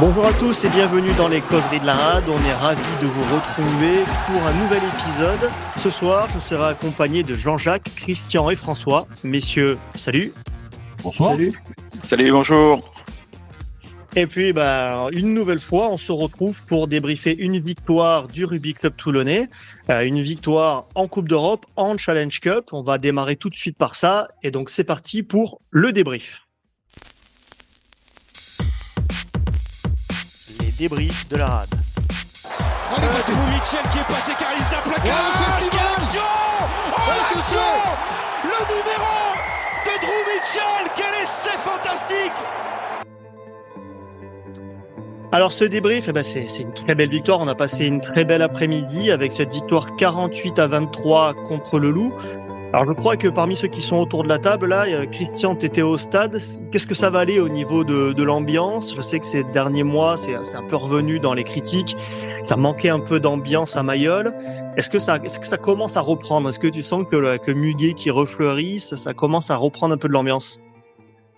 Bonjour à tous et bienvenue dans les causeries de la rade. On est ravis de vous retrouver pour un nouvel épisode. Ce soir, je serai accompagné de Jean-Jacques, Christian et François. Messieurs, salut. Bonsoir. Salut. Salut, bonjour. Et puis, bah, une nouvelle fois, on se retrouve pour débriefer une victoire du Rugby Club Toulonnais, euh, une victoire en Coupe d'Europe, en Challenge Cup. On va démarrer tout de suite par ça. Et donc, c'est parti pour le débrief. Les débriefs de la rade. Oh. Drew Mitchell qui est passé car il. Oh, le festival. Action Oh, l'action numéro de Drew Mitchell Quel essai fantastique Alors ce débrief, eh ben, c'est c'est une très belle victoire. On a passé une très belle après-midi avec cette victoire 48 à 23 contre le Loup. Alors je crois que parmi ceux qui sont autour de la table, là, Christian, tu étais au stade. Qu'est-ce que ça va aller au niveau de, de l'ambiance? Je sais que ces derniers mois, c'est un peu revenu dans les critiques. Ça manquait un peu d'ambiance à Mayol. Est-ce que, ça, est-ce que ça commence à reprendre? Est-ce que tu sens que le, le muguet qui refleurit, ça, ça commence à reprendre un peu de l'ambiance?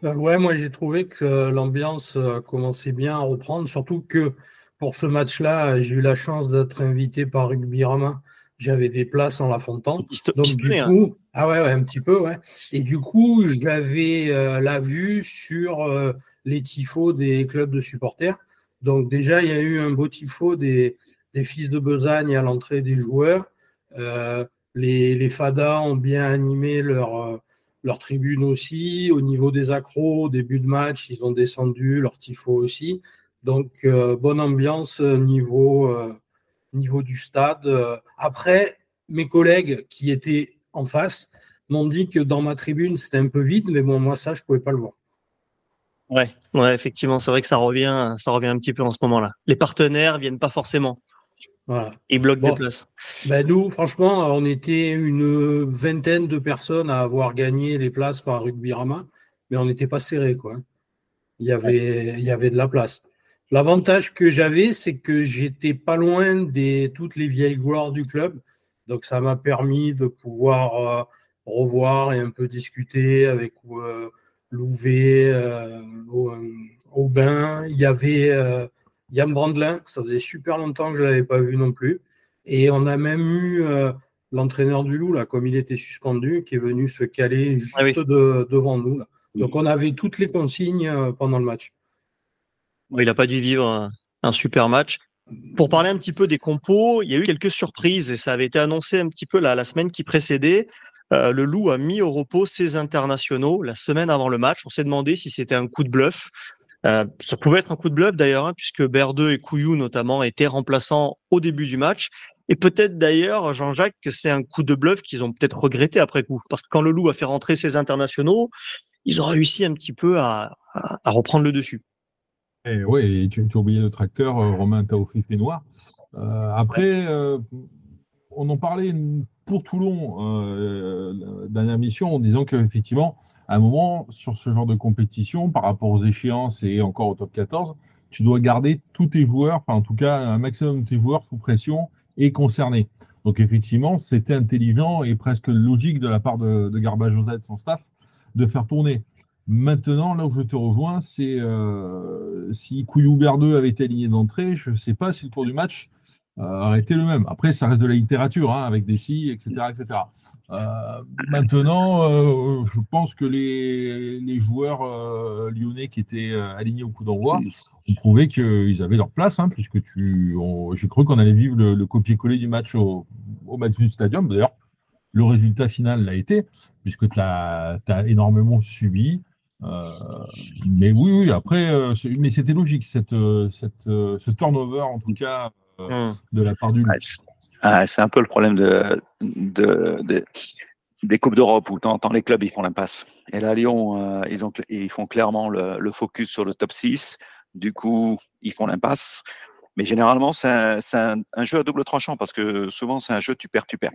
Euh, ouais, moi j'ai trouvé que l'ambiance euh, commençait bien à reprendre, surtout que pour ce match-là, j'ai eu la chance d'être invité par Rugby Rama. J'avais des places en La Fontaine. Donc du hein. Ah ouais, ouais, un petit peu, ouais. Et du coup, j'avais euh, la vue sur euh, les tifos des clubs de supporters. Donc déjà, il y a eu un beau tifo des, des fils de Besagne à l'entrée des joueurs. Euh, les, les fadas ont bien animé leur, euh, leur tribune aussi. Au niveau des accros, au début de match, ils ont descendu, leur tifo aussi. Donc, euh, bonne ambiance euh, niveau, euh, niveau du stade. Euh, Après, mes collègues qui étaient en face m'ont dit que dans ma tribune, c'était un peu vide, mais bon, moi, ça, je pouvais pas le voir. Ouais, ouais, effectivement, c'est vrai que ça revient, ça revient un petit peu en ce moment-là. Les partenaires viennent pas forcément. Voilà. Ils bloquent Bon. des places. Ben, nous, franchement, on était une vingtaine de personnes à avoir gagné les places par Rugby Rama, mais on n'était pas serré, quoi. Il y avait, il y avait de la place. L'avantage que j'avais, c'est que j'étais pas loin des toutes les vieilles gloires du club, donc ça m'a permis de pouvoir euh, revoir et un peu discuter avec euh, Louvet, euh, Au- Aubin. Il y avait euh, Yann Brandelin, ça faisait super longtemps que je l'avais pas vu non plus. Et on a même eu euh, l'entraîneur du Loup, là, comme il était suspendu, qui est venu se caler juste Ah oui. de- devant nous. Là. Donc on avait toutes les consignes euh, pendant le match. Il a pas dû vivre un, un super match. Pour parler un petit peu des compos, il y a eu quelques surprises et ça avait été annoncé un petit peu la, semaine qui précédait. Euh, le Loup a mis au repos ses internationaux la semaine avant le match. On s'est demandé si c'était un coup de bluff. Euh, ça pouvait être un coup de bluff d'ailleurs, hein, puisque Berdeux et Couillou notamment étaient remplaçants au début du match. Et peut-être d'ailleurs, Jean-Jacques, que c'est un coup de bluff qu'ils ont peut-être regretté après coup. Parce que quand le Loup a fait rentrer ses internationaux, ils ont réussi un petit peu à reprendre le dessus. Et oui, tu, tu as oublié le tracteur, euh, Romain Taofi fait noir. Euh, après, euh, on en parlait pour Toulon euh, la dernière mission en disant qu'effectivement, à un moment, sur ce genre de compétition, par rapport aux échéances et encore au top 14, tu dois garder tous tes joueurs, enfin en tout cas un maximum de tes joueurs sous pression et concernés. Donc effectivement, c'était intelligent et presque logique de la part de, de Garbajosa et de son staff de faire tourner. Maintenant, là où je te rejoins, c'est euh, si Couillou Berdeux avait été aligné d'entrée, je ne sais pas si le cours du match euh, aurait été le même. Après, ça reste de la littérature, hein, avec des si, etc. etc. Euh, maintenant, je pense que les, joueurs lyonnais qui étaient alignés au coup d'envoi ont prouvé qu'ils avaient leur place, hein, puisque tu, j'ai cru qu'on allait vivre le, le copier-coller du match au, au Stadium. D'ailleurs, le résultat final l'a été, puisque tu as, énormément subi. Euh, mais oui, oui, après, euh, mais c'était logique, cette, euh, cette, ce turnover, en tout cas, euh, Hum. de la part du Loup. Ouais, c'est ah, c'est un peu le problème de, de, de- des Coupes d'Europe où tant les clubs ils font l'impasse. Et là, Lyon, euh, ils, ont, ils font clairement le, le focus sur le top 6. Du coup, ils font l'impasse. Mais généralement, c'est un, c'est un- un jeu à double tranchant parce que souvent, c'est un jeu tu perds, tu perds.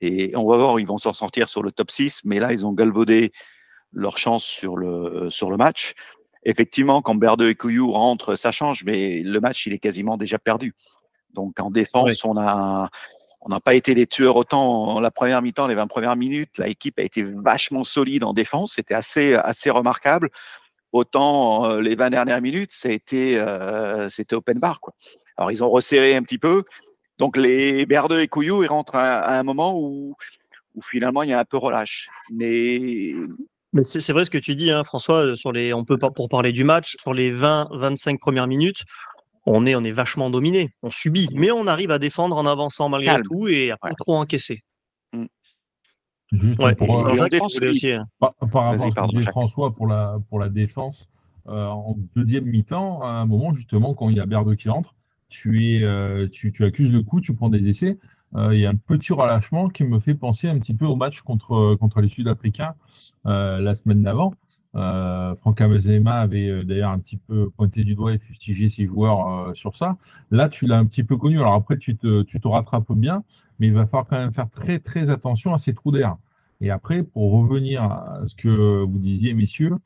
Et on va voir, ils vont s'en sortir sur le top 6. Mais là, ils ont galvaudé leur chance sur le, sur le match. Effectivement, quand Berdeux et Couillou rentrent, ça change, mais le match, il est quasiment déjà perdu. Donc en défense, on a on n'a pas été les tueurs autant en la première mi-temps, les 20 premières minutes. L'équipe a été vachement solide en défense. C'était assez, assez remarquable. autant les 20 dernières minutes, c'était open bar. Quoi. Alors, ils ont resserré un petit peu. Donc, les Berdeux et Couillou, ils rentrent à, un moment où, où, finalement, il y a un peu relâche. Mais. Mais c'est vrai ce que tu dis, hein, François, sur les, on peut pas, pour parler du match, sur les 20-25 premières minutes, on est, on est vachement dominé, on subit, mais on arrive à défendre en avançant malgré tout et à pas trop encaisser. Mm. Juste pour, par, rapport à ce que disait François pour la, pour la défense, euh, en deuxième mi-temps, à un moment justement, quand il y a Berde qui entre, tu, es, euh, tu, tu, accuses le coup, tu prends des essais. Euh, il y a un petit relâchement qui me fait penser un petit peu au match contre, contre les Sud-Africains euh, la semaine d'avant. Euh, Franck Amazema avait d'ailleurs un petit peu pointé du doigt et fustigé ses joueurs sur ça. Là, tu l'as un petit peu connu. Alors après, tu te, tu te rattrapes bien, mais il va falloir quand même faire très très attention à ces trous d'air. Et après, pour revenir à ce que vous disiez, messieurs,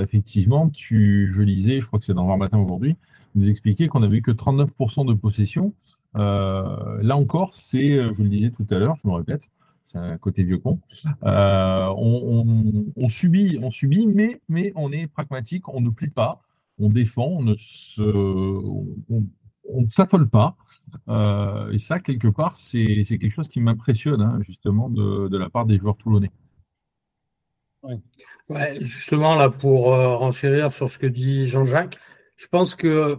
effectivement, tu, je lisais, je crois que c'est dans 20 matin aujourd'hui, vous expliquez qu'on n'avait que 39% de possession. Euh, là encore, c'est, euh, je le disais tout à l'heure, je me répète, c'est un côté vieux con. Euh, on, subit, on subit, mais, mais on est pragmatique, on ne plie pas, on défend, on ne se, on, ne s'affole pas. et ça, quelque part, c'est, quelque chose qui m'impressionne, hein, justement, de, la part des joueurs toulonnais. Ouais. justement, là, pour renchérir sur ce que dit Jean-Jacques, je pense que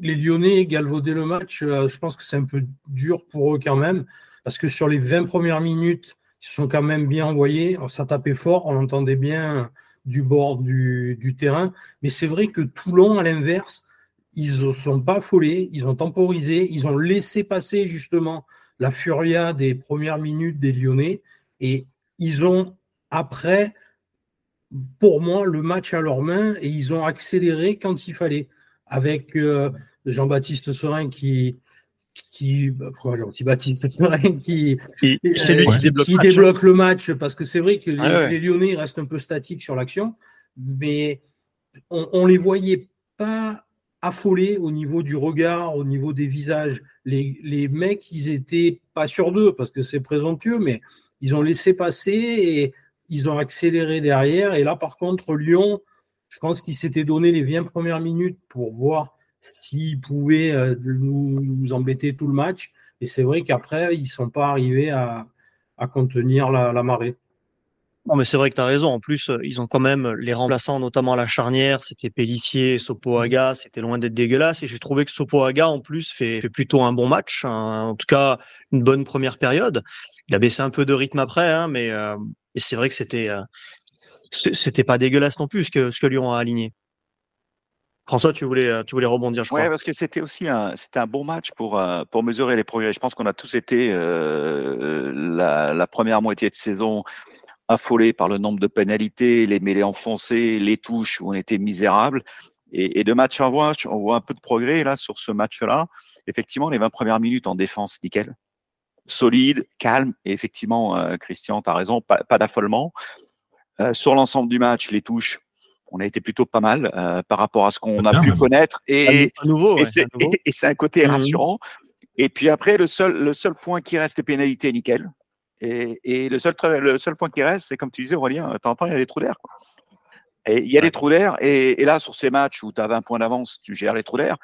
les Lyonnais galvauder le match, euh, je pense que c'est un peu dur pour eux quand même, parce que sur les 20 premières minutes, ils se sont quand même bien envoyés, ça tapait fort, on entendait bien du bord du, terrain, mais c'est vrai que Toulon, à l'inverse, ils ne sont pas affolés, ils ont temporisé, ils ont laissé passer justement la furia des premières minutes des Lyonnais, et ils ont après pour moi, le match à leurs mains et ils ont accéléré quand il fallait. Avec euh, Jean-Baptiste Serin qui. qui bah, Jean-Baptiste Serin qui, qui, débloque, le match parce que c'est vrai que les, Lyonnais restent un peu statiques sur l'action, mais on, ne les voyait pas affolés au niveau du regard, au niveau des visages. Les, les mecs, ils étaient pas sur d'eux parce que c'est présomptueux, mais ils ont laissé passer et ils ont accéléré derrière. Et là, par contre, Lyon, je pense qu'ils s'étaient donné les 20 premières minutes pour voir s'ils pouvaient euh, nous, embêter tout le match. Et c'est vrai qu'après, ils ne sont pas arrivés à, contenir la, marée. Non, mais c'est vrai que tu as raison. En plus, euh, ils ont quand même les remplaçants, notamment à la charnière. C'était Pellissier, Sopoaga. C'était loin d'être dégueulasse. Et j'ai trouvé que Sopoaga, en plus, fait, plutôt un bon match. en tout cas, une bonne première période. Il a baissé un peu de rythme après, hein, mais, euh, c'est vrai que c'était c'était pas dégueulasse non plus ce que, ce que Lyon a aligné. François, tu voulais, euh, tu voulais rebondir, je crois. Oui, parce que c'était aussi un, c'était un bon match pour, euh, pour mesurer les progrès. Je pense qu'on a tous été la, la, première moitié de saison affolés par le nombre de pénalités, les mêlées enfoncées, les touches où on était misérable. Et, et de match en match, on voit un peu de progrès là sur ce match-là. Effectivement, les 20 premières minutes en défense, nickel solide, calme. Et effectivement, euh, Christian, tu as raison, pas, d'affolement. Euh, sur l'ensemble du match, les touches, on a été plutôt pas mal euh, par rapport à ce qu'on a pu connaître. Et, nouveau, et c'est un côté mmh rassurant. Et puis après, le seul, le seul point qui reste, les pénalités, nickel. Et, le, seul, le seul point qui reste, c'est comme tu disais, Aurélien, t'entends, il y a des trous d'air. Et il y a des trous d'air. Et, et, là, sur ces matchs où tu as 20 points d'avance, tu gères les trous d'air.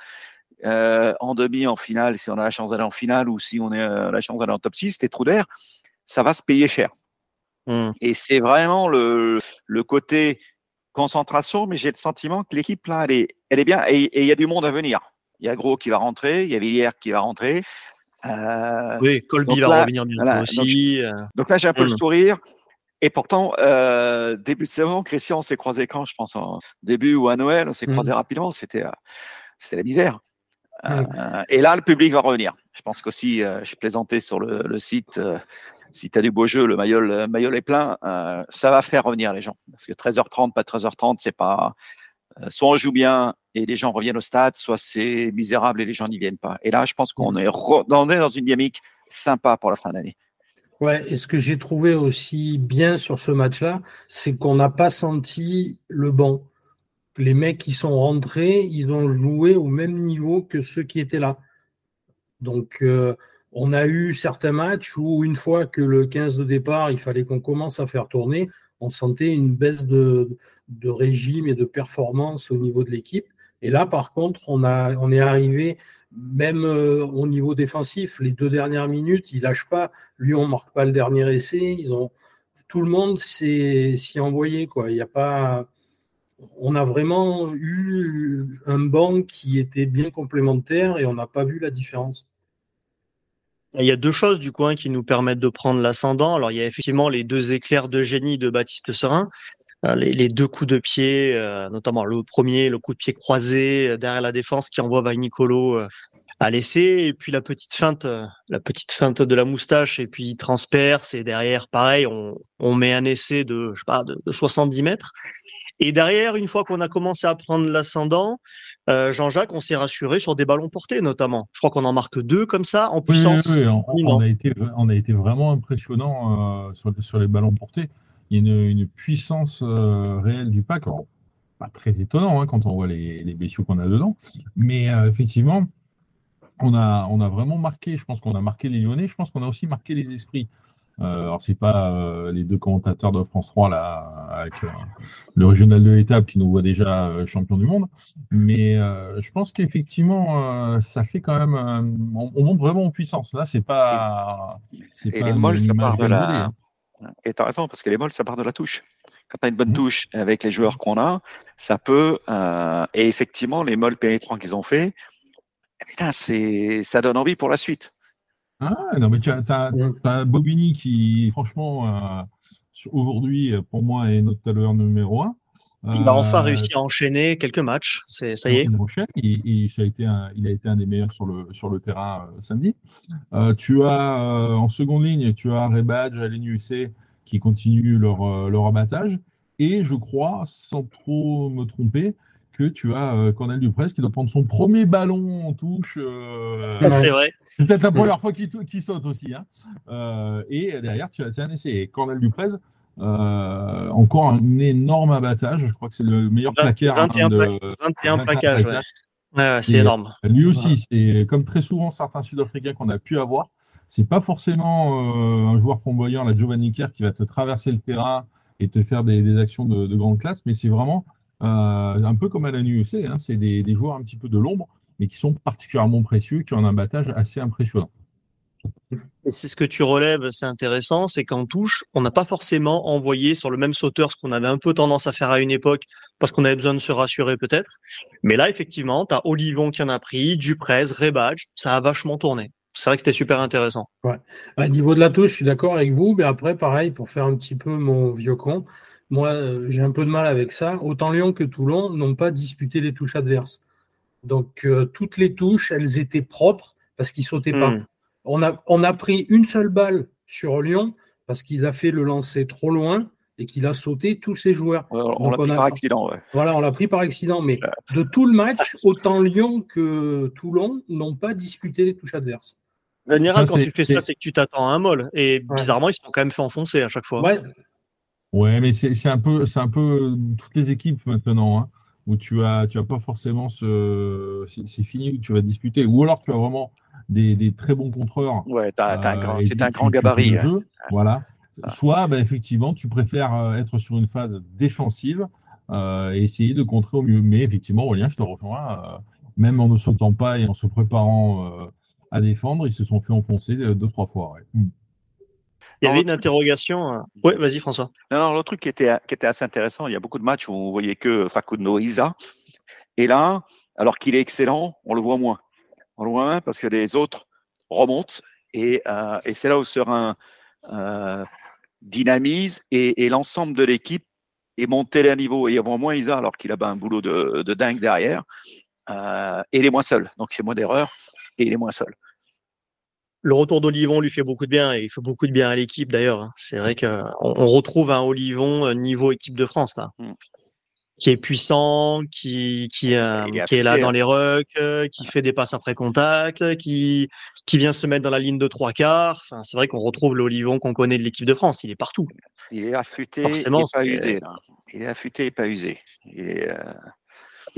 Euh, en demi, en finale, si on a la chance d'aller en finale ou si on a euh, la chance d'aller en top 6, tes trous d'air, ça va se payer cher. Hmm. Et c'est vraiment le, le, côté concentration, mais j'ai le sentiment que l'équipe, là, elle est, elle est bien et il y a du monde à venir. Il y a Gros qui va rentrer, il y a Villiers qui va rentrer. Euh, oui, Colby va revenir bientôt aussi. Donc, là, j'ai un peu le hmm. sourire. Et pourtant, début de saison, Christian, on s'est croisé quand, je pense, en début ou à Noël, on s'est croisé rapidement. C'était, c'était la misère. Euh, et là, le public va revenir. Je pense qu'aussi, euh, je plaisantais sur le, site, euh, si tu as du beau jeu, le maillot, le est plein, ça va faire revenir les gens. Parce que 13h30, pas 13h30, c'est pas. soit on joue bien et les gens reviennent au stade, soit c'est misérable et les gens n'y viennent pas. Et là, je pense qu'on est, dans une dynamique sympa pour la fin d'année. Ouais, et ce que j'ai trouvé aussi bien sur ce match-là, c'est qu'on n'a pas senti le banc les mecs qui sont rentrés, ils ont joué au même niveau que ceux qui étaient là. Donc, euh, on a eu certains matchs où, une fois que le 15 de départ, il fallait qu'on commence à faire tourner, on sentait une baisse de, régime et de performance au niveau de l'équipe. Et là, par contre, on, a, est arrivé, même euh, au niveau défensif, les deux dernières minutes, il lâche pas. Lui, on marque pas le dernier essai. Tout le monde s'y est envoyé. Y a pas, on a vraiment eu un banc qui était bien complémentaire et on n'a pas vu la différence. Il y a deux choses du coup hein, qui nous permettent de prendre l'ascendant. Alors il y a effectivement les deux éclairs de génie de Baptiste Serin, euh, les, deux coups de pied, euh, notamment le premier, le coup de pied croisé euh, derrière la défense qui envoie Nicolo à l'essai, et puis la petite feinte, la petite feinte de la moustache, et puis il transperce, et derrière, pareil, on, met un essai de, pas, de, 70 mètres. Et derrière, une fois qu'on a commencé à prendre l'ascendant, Jean-Jacques, on s'est rassuré sur des ballons portés notamment. Je crois qu'on en marque deux comme ça en puissance. Oui, on, a été, on a été vraiment impressionnant sur, sur, les ballons portés il y a une, puissance euh, réelle du pack. pas très étonnant hein, quand on voit les, les bestiaux qu'on a dedans. Mais euh, effectivement, on a, on a vraiment marqué, je pense qu'on a marqué les Lyonnais, je pense qu'on a aussi marqué les esprits. Euh, alors, c'est pas les deux commentateurs de France 3 là, avec le régional de l'étape qui nous voit déjà champion du monde, mais je pense qu'effectivement, ça fait quand même. On, monte vraiment en puissance. Là, c'est pas. Et pas les molles, ça part de la. Et tu as raison, parce que les molles, ça part de la touche. Quand tu as une bonne mmh. touche avec les joueurs qu'on a, ça peut. Euh, et effectivement, les molles pénétrants qu'ils ont fait, eh ça donne envie pour la suite. Ah, non, mais tu as, mmh. Bobigny qui, franchement, euh, aujourd'hui, pour moi, est notre talent numéro un. Il a enfin euh, réussi à enchaîner quelques matchs. C'est ça y est. Il, a été un, il a été un des meilleurs sur le, sur le terrain euh, samedi. Euh, tu as en seconde ligne, tu as Rebadge, LNUC qui continuent leur, leur abattage. Et je crois, sans trop me tromper, que tu as Cornel Duprez qui doit prendre son premier ballon en touche. c'est vrai. C'est peut-être la première fois qu'il saute aussi. Hein. et derrière, tu as, tu as un essai. Cornel Duprez, euh, encore un énorme abattage. Je crois que c'est le meilleur plaqueur. 21, de, 21 plaquages. c'est énorme. Lui aussi, c'est comme très souvent certains Sud-Africains qu'on a pu avoir. C'est pas forcément euh, un joueur flamboyant, la Giovanni Kerr, qui va te traverser le terrain et te faire des, actions de, grande classe, mais c'est vraiment euh, un peu comme à la NUEC. Hein, c'est des, des, joueurs un petit peu de l'ombre, mais qui sont particulièrement précieux, qui ont un abattage assez impressionnant. Et c'est ce que tu relèves, c'est intéressant, c'est qu'en touche, on n'a pas forcément envoyé sur le même sauteur ce qu'on avait un peu tendance à faire à une époque parce qu'on avait besoin de se rassurer peut-être. Mais là, effectivement, tu as Olivon qui en a pris, Duprez, Rebadge, ça a vachement tourné. C'est vrai que c'était super intéressant. Ouais. Au niveau de la touche, je suis d'accord avec vous, mais après, pareil, pour faire un petit peu mon vieux con, moi, euh, j'ai un peu de mal avec ça. Autant Lyon que Toulon n'ont pas disputé les touches adverses. Donc, euh, toutes les touches, elles étaient propres parce qu'ils sautaient pas. Hmm. On a, on a pris une seule balle sur Lyon parce qu'il a fait le lancer trop loin et qu'il a sauté tous ses joueurs. on l'a pris par accident. Voilà, on l'a pris par accident. Mais de tout le match, autant Lyon que Toulon n'ont pas disputé les touches adverses. Général, quand tu fais ça, c'est que tu t'attends à un molle. Et bizarrement, ils se sont quand même fait enfoncer à chaque fois. Ouais, ouais mais c'est un, peu, un peu toutes les équipes maintenant. Hein, où tu as, tu as pas forcément ce. C'est fini où tu vas disputer. Ou alors tu as vraiment des, très bons contreurs. Ouais, euh, c'est un grand gabarit. voilà. Soit, bah, effectivement, tu préfères euh, être sur une phase défensive euh, et essayer de contrer au mieux. Mais effectivement, Aurélien, je te rejoins. même en ne sautant pas et en se préparant à défendre, ils se sont fait enfoncer deux, trois fois. Hmm. Il y avait une interrogation. Oui, vas-y François. Non, non, le truc qui était, qui était assez intéressant, il y a beaucoup de matchs où on voyait que Facundo Isa. Et là, alors qu'il est excellent, on le voit moins loin parce que les autres remontent et, euh, et c'est là où Serein euh, dynamise et, et l'ensemble de l'équipe est monté à niveau. Et avant moins Isa, alors qu'il a un boulot de, de dingue derrière, euh, et il est moins seul. Donc il fait moins d'erreurs et il est moins seul. Le retour d'Olivon lui fait beaucoup de bien et il fait beaucoup de bien à l'équipe d'ailleurs. C'est vrai qu'on on retrouve un Olivon niveau équipe de France là. Mm qui est puissant, qui, qui, euh, qui est là dans hein. les rucks, euh, qui fait des passes après contact, qui, qui vient se mettre dans la ligne de trois quarts. Enfin, c'est vrai qu'on retrouve l'Olivon qu'on connaît de l'équipe de France. Il est partout. Il est affûté et pas usé. Il est affûté et pas usé. Il est, euh,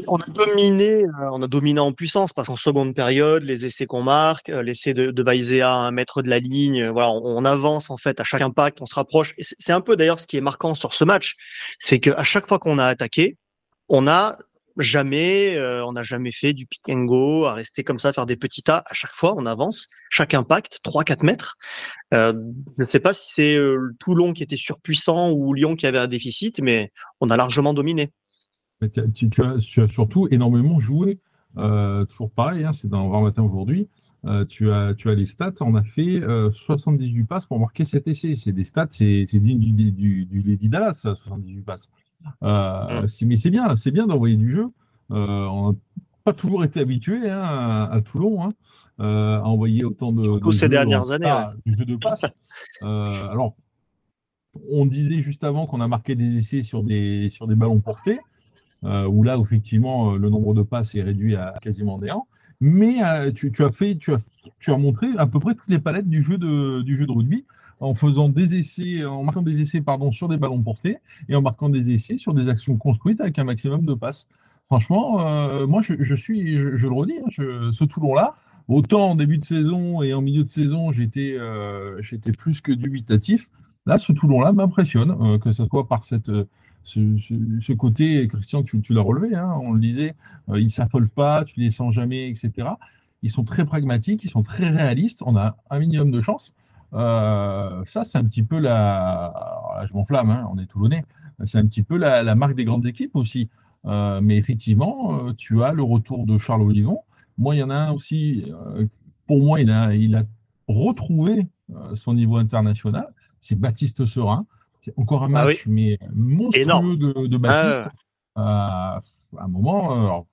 On a dominé, euh, on a dominé en puissance parce qu'en seconde période, les essais qu'on marque, euh, l'essai de, de Baizea à un mètre de la ligne, voilà, on, avance en fait à chaque impact, on se rapproche. C'est un peu d'ailleurs ce qui est marquant sur ce match, c'est qu'à chaque fois qu'on a attaqué, on a jamais, euh, on n'a jamais fait du pick and go, à rester comme ça, faire des petits tas. À chaque fois, on avance, chaque impact, 3-4 mètres. Euh, je ne sais pas si c'est euh, Toulon qui était surpuissant ou Lyon qui avait un déficit, mais on a largement dominé. Mais tu, as, tu as surtout énormément joué. Euh, toujours pareil, hein, c'est dans Voir Matin aujourd'hui. Euh, tu, as, tu as les stats. On a fait euh, 78 passes pour marquer 7 essais. C'est des stats, c'est digne du, du, du, du Lady Dallas, ça, 78 passes. Euh, Mm. mais c'est bien, c'est bien d'envoyer du jeu. Euh, on n'a pas toujours été habitué hein, à, à Toulon hein, euh, à envoyer autant de. Surtout de ces jeux, dernières années, Du jeu de passe. Euh, alors, on disait juste avant qu'on a marqué des essais sur des, sur des ballons portés, euh, où là, effectivement, euh, le nombre de passes est réduit à quasiment néant. Mais euh, tu, as fait, tu as, montré à peu près toutes les palettes du jeu de, rugby en faisant des essais, en marquant des essais pardon, sur des ballons portés et en marquant des essais sur des actions construites avec un maximum de passes. Franchement, euh, moi, je, suis, je, le redis, hein, ce Toulon-là, autant en début de saison et en milieu de saison, j'étais euh, plus que dubitatif. Là, ce Toulon-là m'impressionne, euh, que ce soit par cette, euh, ce, côté, Christian, tu, l'as relevé, hein, on le disait, euh, ils ne s'affolent pas, tu les sens jamais, etc. Ils sont très pragmatiques, ils sont très réalistes, on a un minimum de chance. Euh, ça, c'est un petit peu la. je m'enflamme, hein, on est Toulonnais. C'est un petit peu la, marque des grandes équipes aussi. Euh, mais effectivement, euh, tu as le retour de Charles Olivon. Moi, il y en a un aussi, pour moi, il a, retrouvé son niveau international. C'est Baptiste Serin. Encore un Ah match, mais monstrueux Énorme. de, de Baptiste. Euh, à un moment, euh, alors,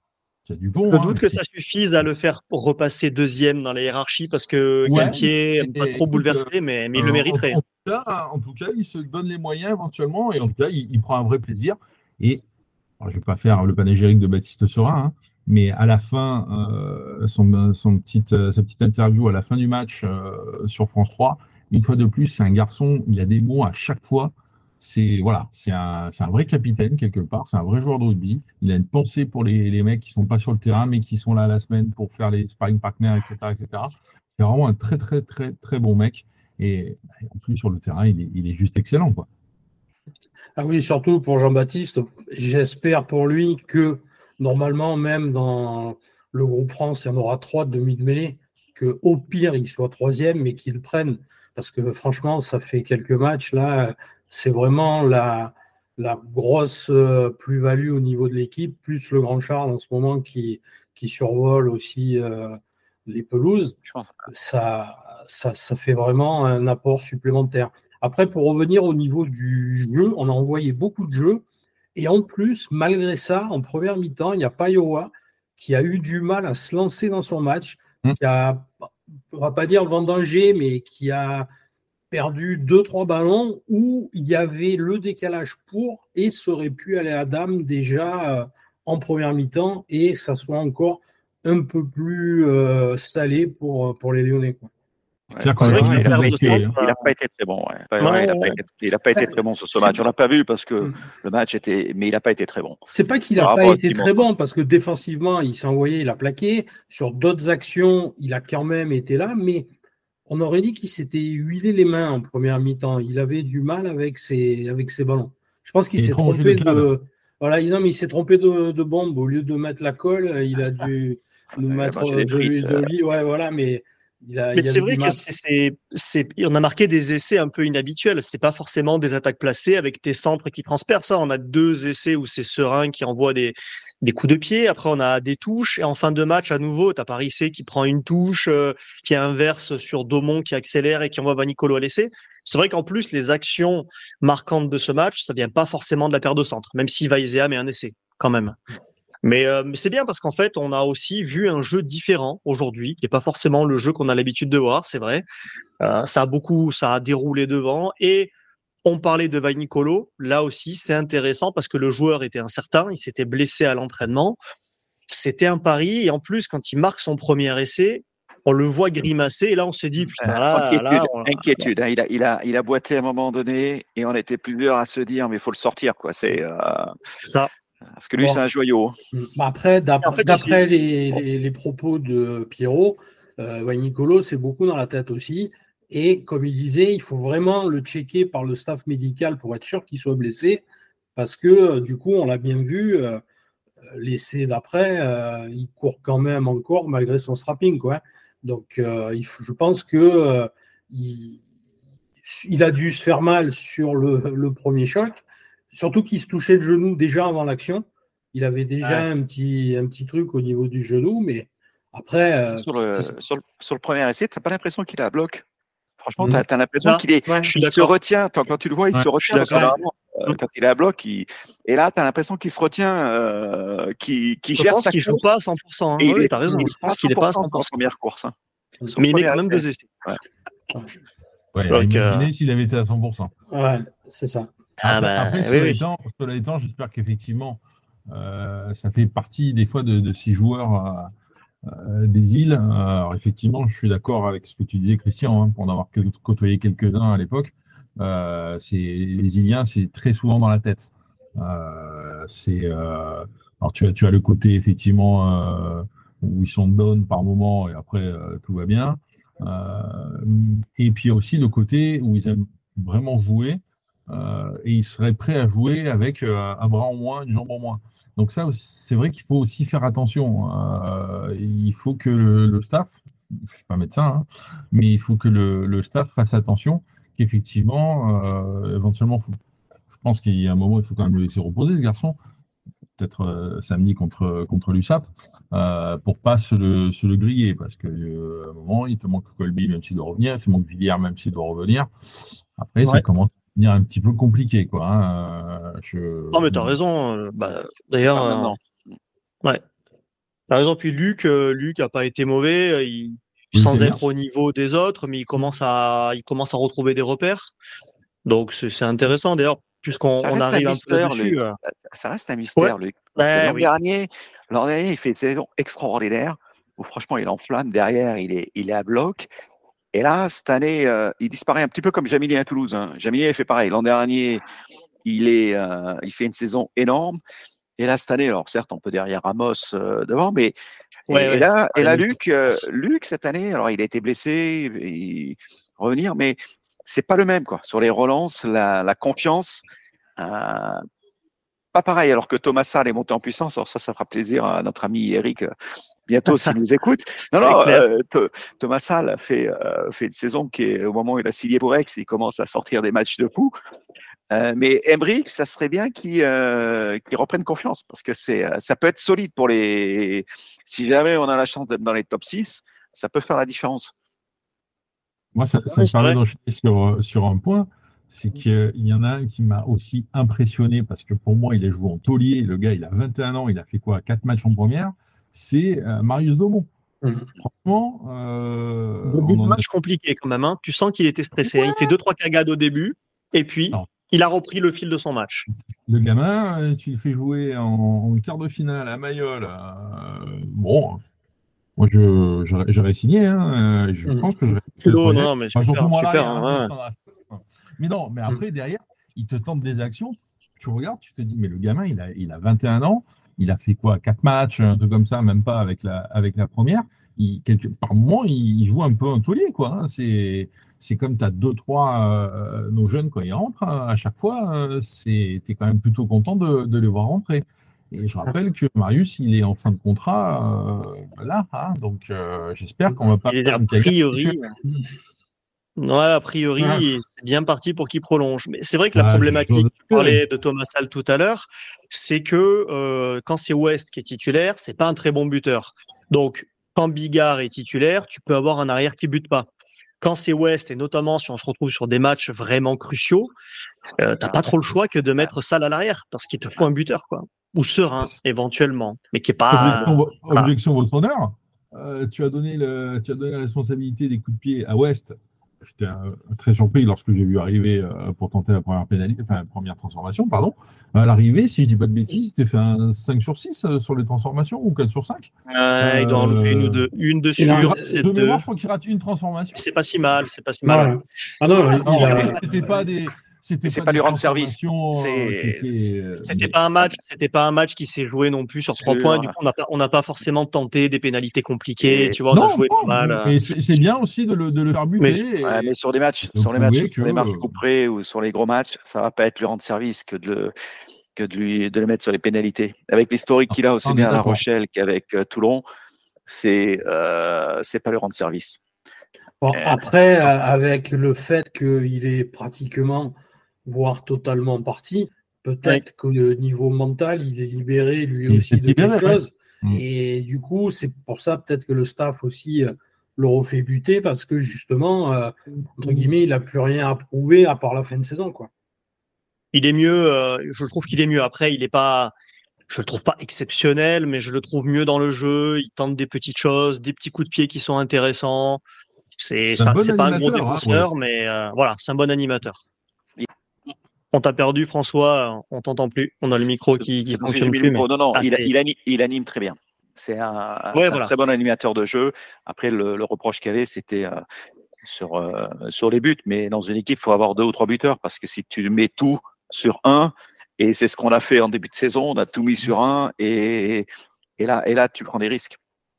il y a du bon. Je hein, doute que ça suffise à le faire pour repasser deuxième dans la hiérarchie parce que Ouais, Galtier n'aime pas trop bouleversé, mais, mais il Euh, le en- mériterait. En, tout cas, en tout cas, il se donne les moyens éventuellement et en tout cas, il, il prend un vrai plaisir. Et alors, je ne vais pas faire le panégyrique de Baptiste Serin, hein, mais à la fin, euh, son, son petite, euh, sa petite interview à la fin du match euh, sur France 3, une fois de plus, c'est un garçon, il a des mots à chaque fois. C'est voilà, un, un vrai capitaine quelque part, c'est un vrai joueur de rugby. Il a une pensée pour les, les mecs qui sont pas sur le terrain, mais qui sont là la semaine pour faire les sparring partners, etc., etc. C'est vraiment un très très très très bon mec. Et en plus sur le terrain, il est, il est juste excellent, quoi. Ah oui, surtout pour Jean-Baptiste. J'espère pour lui que normalement, même dans le groupe France, il y en aura trois de demi de mêlée, que au pire, il soit troisième, mais qu'il prenne. Parce que franchement, ça fait quelques matchs là. C'est vraiment la, la grosse euh, plus-value au niveau de l'équipe, plus le Grand Charles en ce moment qui, qui survole aussi euh, les pelouses ça, ça, ça fait vraiment un apport supplémentaire. Après, pour revenir au niveau du jeu, on a envoyé beaucoup de jeux. Et en plus, malgré ça, en première mi-temps, il y a Payowa qui a eu du mal à se lancer dans son match, qui a, on va pas dire vendanger, mais qui a perdu deux, trois ballons où il y avait le décalage pour et ça aurait pu aller à dame déjà euh, en première mi-temps et ça soit encore un peu plus euh, salé pour, pour les Lyonnais. Ouais. Il n'a pas été très bon. ouais. Il n'a pas, ouais. été- il a pas été très bon sur ce match. On l'a pas vu parce que Mm. le match était, mais il n'a pas été très bon. C'est pas qu'il n'a pas été très bon parce que défensivement, il s'est envoyé, il a plaqué. Sur d'autres actions, il a quand même été là, mais on aurait dit qu'il s'était huilé les mains en première mi-temps. Il avait du mal avec ses, avec ses ballons. Je pense qu'il Il s'est trompé de. Voilà, il- non, mais il s'est trompé de, de bombe. Au lieu de mettre la colle, il a dû nous mettre des de, frites, de euh. l'huile. Ouais, voilà, mais il a. Mais c'est vrai que c'est, on a marqué des essais un peu inhabituels. C'est pas forcément des attaques placées avec tes centres qui transpercent. ça. On a deux essais où c'est Serein qui envoie des, des coups de pied. Après, on a des touches. Et en fin de match, à nouveau, t'as Parissé qui prend une touche, euh, qui inverse sur Daumont qui accélère et qui envoie Vanicolo à l'essai. C'est vrai qu'en plus, les actions marquantes de ce match, ça vient pas forcément de la paire de centre, même si Vaizea met un essai, quand même. Mais, euh, mais c'est bien parce qu'en fait, on a aussi vu un jeu différent aujourd'hui, qui n'est pas forcément le jeu qu'on a l'habitude de voir, c'est vrai. Euh, ça a beaucoup, ça a déroulé devant. Et on parlait de Vainicolo. Là aussi, c'est intéressant parce que le joueur était incertain, il s'était blessé à l'entraînement. C'était un pari. Et en plus, quand il marque son premier essai, on le voit grimacer. Et là, on s'est dit, putain, là, inquiétude, là, on- inquiétude. hein. Il, a, il, a, il a boité à un moment donné et on était plusieurs à se dire mais il faut le sortir quoi. C'est euh, ça. Parce que lui, Bon. c'est un joyau. Bah Après, d'ap- En fait, d'après les, les- les propos de Pierrot, euh, ouais, Nicolo, c'est beaucoup dans la tête aussi. Et comme il disait, il faut vraiment le checker par le staff médical pour être sûr qu'il soit blessé. Parce que euh, du coup, on l'a bien vu, euh, l'essai d'après, euh, il court quand même encore malgré son strapping. Quoi. Donc, euh, il faut- je pense que euh, il, il a dû se faire mal sur le, le premier choc. Surtout qu'il se touchait le genou déjà avant l'action. Il avait déjà Ouais. un, petit, un petit truc au niveau du genou, mais après, euh, sur, le, c'est- sur, le, sur le premier essai, tu n'as pas l'impression qu'il est à bloc. Franchement, Mhm. tu as, l'impression qu'il est. ouais, il se retient. Quand, quand tu le vois, il Ouais, se retient. euh, quand il est à bloc, il... et là, tu as l'impression qu'il se retient, euh, qu'il Je gère pense sa qu'il joue pas à 100%. hein. Et il Oui, est- t'as raison. Je pense qu'il pas à 100% dans 100%. sa première course. hein. Son Mais il met quand même deux essais. Ouais, Donc, imaginez euh, s'il avait été à 100%. ouais, c'est ça. Ah Après, bah, après, oui, cela, oui. étant, cela étant, j'espère qu'effectivement, euh, ça fait partie des fois de, de ces joueurs euh, euh, des îles. Alors effectivement, je suis d'accord avec ce que tu disais, Christian, hein, pour en avoir côtoyé quelques-uns à l'époque. Euh, les Iliens, c'est très souvent dans la tête. C'est alors tu as tu as le côté effectivement où ils sont down par moment et après tout va bien. Et puis aussi le côté où ils aiment vraiment jouer et ils seraient prêts à jouer avec euh, un bras en moins, une jambe en moins. Donc ça, c'est vrai qu'il faut aussi faire attention. Euh, il faut que le, le staff, je suis pas médecin, hein, mais il faut que le, le staff fasse attention qu'effectivement, euh, éventuellement, faut- je pense qu'il y a un moment, il faut quand même le laisser reposer ce garçon, peut-être euh, samedi contre, contre l'USAP, euh, pour pas se le, se le griller, parce que euh, à un moment, il te manque Colby, même s'il doit revenir, il te manque Villiers, même s'il doit revenir. Après, ça commence devenir un petit peu compliqué, quoi. hein. Euh, je- Non, mais t'as raison. euh, bah, D'ailleurs, euh, maintenant. Par exemple, puis Luc, euh, Luc a pas été mauvais, euh, il- Oui, sans être au niveau des autres, mais il commence à, il commence à retrouver des repères. Donc c'est intéressant. D'ailleurs, puisqu'on Ça on reste un arrive un peu mystère, dessus. Luc. euh, Ça reste un mystère, Luc. Parce que Ouais, l'an oui. dernier, l'an dernier, il fait une saison extraordinaire où franchement, il enflamme. Derrière, il est, il est à bloc. Et là, cette année, euh, il disparaît un petit peu comme Jamini à Toulouse. Hein. Fait pareil. L'an dernier, il, est, euh, il fait une saison énorme. Et là, cette année, alors certes, on peut derrière Ramos euh, devant, mais et, Ouais, et ouais, là, et là, Luc, Luc cette année, alors il a été blessé, il revenir, mais c'est pas le même quoi. Sur les relances, la, la confiance, pas pareil. Alors que Thomas Salle est monté en puissance, alors ça, ça fera plaisir à notre ami Eric euh, bientôt s'il nous écoute. Non, euh, Tho- Thomas Salle a fait, euh, fait une saison qui est, au moment où il a signé pour Aix, il commence à sortir des matchs de fou. Euh, mais Embrick, ça serait bien qu'il euh, reprenne confiance parce que c'est, ça peut être solide pour les. Si jamais on a la chance d'être dans les top 6, ça peut faire la différence. Moi, ça, me permet vrai. d'enchaîner sur, sur un point, c'est qu'il y en a un qui m'a aussi impressionné parce que pour moi, il a joué en taulier. Le gars, il a 21 ans, il a fait quoi Quatre matchs en première. C'est euh, Marius Daumont. Mhm. Franchement, euh, Début on de a- quand même. hein. Tu sens qu'il était stressé. hein. Il fait deux trois cagades au début, et puis Non. il a repris le fil de son match. le gamin, euh, tu le fais jouer en, en quart de finale à Mayol. euh, bon, moi, je, j'aurais, signé. hein, euh, je Mhm. pense que j'aurais C'est le l'eau, projet. non, mais Enfin, super, moi, super, hein, hein, ouais. Mais non, mais après, derrière, il te tente des actions. Tu regardes, tu te dis, mais le gamin, il a, il a 21 ans. Il a fait quoi? Quatre matchs, un truc comme ça, même pas avec la, avec la première. Il, quelque, par moment, il, il joue un peu un taulier, quoi. hein. C'est, c'est comme tu as deux, trois, euh, nos jeunes, quand ils rentrent, hein, à chaque fois, euh, tu es quand même plutôt content de, de les voir rentrer. Et je rappelle que Marius, il est en fin de contrat euh, là, hein, donc euh, j'espère qu'on va pas Il est faire a priori. Ouais, a priori, c'est bien parti pour qu'il prolonge. Mais c'est vrai que la Ah, problématique, je- tu parlais de Thomas Sall tout à l'heure, c'est que euh, quand c'est West qui est titulaire, c'est pas un très bon buteur. Donc, quand Bigard est titulaire, tu peux avoir un arrière qui bute pas. Quand c'est West, et notamment si on se retrouve sur des matchs vraiment cruciaux, euh, t'as pas trop le choix que de mettre Sall à l'arrière, parce qu'il te faut un buteur, quoi. Ou serein, éventuellement, mais qui est pas. Objection, voilà. votre honneur. Euh, tu, as donné le, tu as donné la responsabilité des coups de pied à West. J'étais très surpris lorsque j'ai vu arriver euh, pour tenter la première pénalité, enfin la première transformation, pardon. À l'arrivée, si je dis pas de bêtises, tu fait un 5 sur 6 euh, sur les transformations ou 4 sur 5. Ouais, il doit en louper une ou deux, une rate- de deux. mémoire, je crois qu'il rate une transformation. C'est pas si mal, c'est pas si mal. Ouais. Ah non, Non, a- après, c'était pas des, c'était c'est pas, pas lui rendre service. euh, euh, C'était pas un match, c'était pas un match qui s'est joué non plus sur trois points. Du coup, on n'a pas, on n'a pas forcément tenté des pénalités compliquées. Et- Tu vois, on a Non, joué non, pas mal. mais c'est bien aussi de le, de le faire buter. Mais- et- Ouais, mais sur des matchs, sur les matchs, sur les matchs couperés ou sur les gros matchs, ça va pas être lui rendre service que de le, que de lui de le mettre sur les pénalités. Avec l'historique qu'il a aussi bien à La. Rochelle qu'avec euh, Toulon, c'est euh, c'est pas lui rendre service. Bon, après, avec le fait qu'il est pratiquement, voire totalement parti, peut-être que niveau mental, il est libéré lui Il aussi de libéré, quelque ouais. chose. Mm. Et du coup, c'est pour ça peut-être que le staff aussi euh, le refait buter parce que justement, euh, entre guillemets, il n'a plus rien à prouver à part la fin de saison. Quoi. Il est mieux. euh, je trouve qu'il est mieux. Après, il est pas. Je le trouve pas exceptionnel, mais je le trouve mieux dans le jeu. Il tente des petites choses, des petits coups de pied qui sont intéressants. C'est bon c'est pas un gros hein, défenseur, mais euh, voilà, c'est un bon animateur. On t'a perdu, François. On t'entend plus. On a le micro qui, qui fonctionne plus. mais-. Non, non, Ah, il, anime très bien. C'est un, Ouais, très bon animateur de jeu. Après, le, le reproche qu'il y avait, c'était euh, sur, euh, sur les buts. Mais dans une équipe, il faut avoir deux ou trois buteurs parce que si tu mets tout sur un, et c'est ce qu'on a fait en début de saison, on a tout mis sur un, et, et, là, et là, tu prends des risques.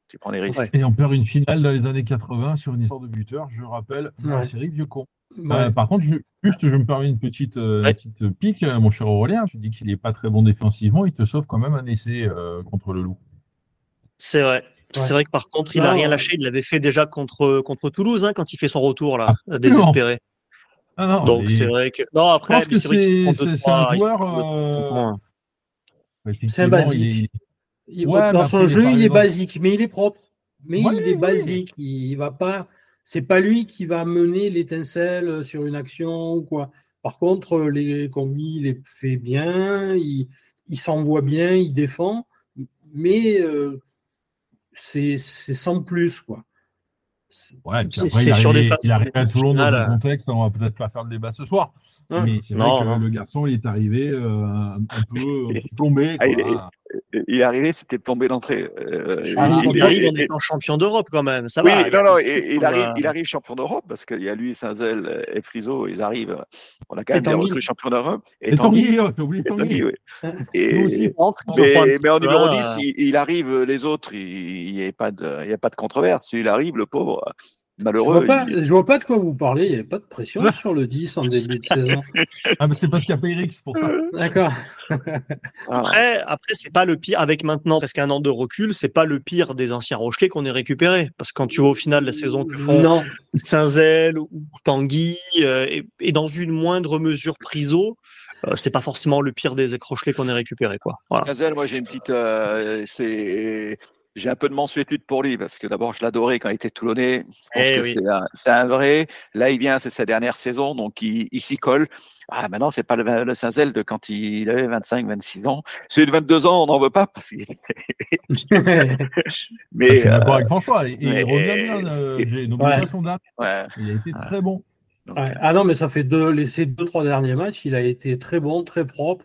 Tu prends des risques. Ouais. Et on perd une finale dans les années 80 sur une histoire de buteur, je rappelle, la série Vieux Con. Ouais. Euh, par contre, je, juste, je me permets une petite, euh, Ouais. petite pique, euh, mon cher Aurélien. Tu dis qu'il n'est pas très bon défensivement, il te sauve quand même un essai euh, contre le loup. C'est vrai. C'est vrai que par contre, il Non, a rien lâché. Il l'avait fait déjà contre, contre Toulouse hein, quand il fait son retour là, désespéré. Ah non, Donc mais c'est vrai que. Non, je après, pense mais que c'est un joueur. C'est un basique. il Il- dans après, son jeu, il est basique, mais il est propre. Mais Ouais, il est basique. Il, va pas. C'est pas lui qui va mener l'étincelle sur une action ou quoi. Par contre, les combis, il les fait bien, il, il s'envoie bien, il défend, mais euh, c'est c'est sans plus quoi. Ouais, puis C'est- après, il c'est sur des arrive, phases il arrive à Toulon dans un contexte, on va peut-être pas faire le débat ce soir, Ouais. mais c'est Non, vrai que non. le garçon, il est arrivé euh, un, peu, un peu plombé. Ah, il quoi. Il est arrivé, c'était tombé d'entrée. Euh, Ah, il- il, il- arrive en étant champion d'Europe quand même. Ça oui, va. non, non, et- il, arrive, il arrive champion d'Europe parce qu'il y a lui, Saint-Zel et Friso, ils arrivent. On a quand même Et bien Tanguy. recruté champion d'Europe. Et Tanguy, oh, t'as oublié Tanguy. Hein. Mais, en numéro là, 10, euh, il, arrive, les autres, il n'y a, pas de- il y a pas de controverse. Il arrive, le pauvre, Je malheureux. vois, pas, il- je vois pas de quoi vous parlez. Il n'y avait pas de pression Ouais. sur le 10 en début de saison. Ah, mais c'est parce qu'il n'y a pas Eric, c'est pour ça. D'accord. Ah, Après, après c'est pas le pire. Avec maintenant presque un an de recul, c'est pas le pire des anciens Rochelais qu'on ait récupéré. Parce que quand tu vois au final la saison que font Non. Saint-Zel ou Tanguy, euh, et, et dans une moindre mesure Priso, euh, c'est pas forcément le pire des Rochelais qu'on ait récupéré. Quoi. Voilà. Saint-Zel, moi, j'ai une petite. euh, c'est. J'ai un peu de mensuétude pour lui parce que d'abord, je l'adorais quand il était toulonnais. Je pense Eh que oui. c'est un, vrai. Là, il vient, c'est sa dernière saison, donc il, il s'y colle. Ah, maintenant, c'est pas le, le Saint-Zel de quand il avait 25, 26 ans. Celui de 22 ans, on n'en veut pas parce qu'il. je Mais. suis d'accord euh, avec François. Et mais- il revient bien. euh, et- J'ai n'oublié Ouais. pas son date. ouais. Il a été très bon. Donc, Ouais. Ah non, mais ça fait deux, les, ces deux, trois derniers matchs, il a été très bon, très propre,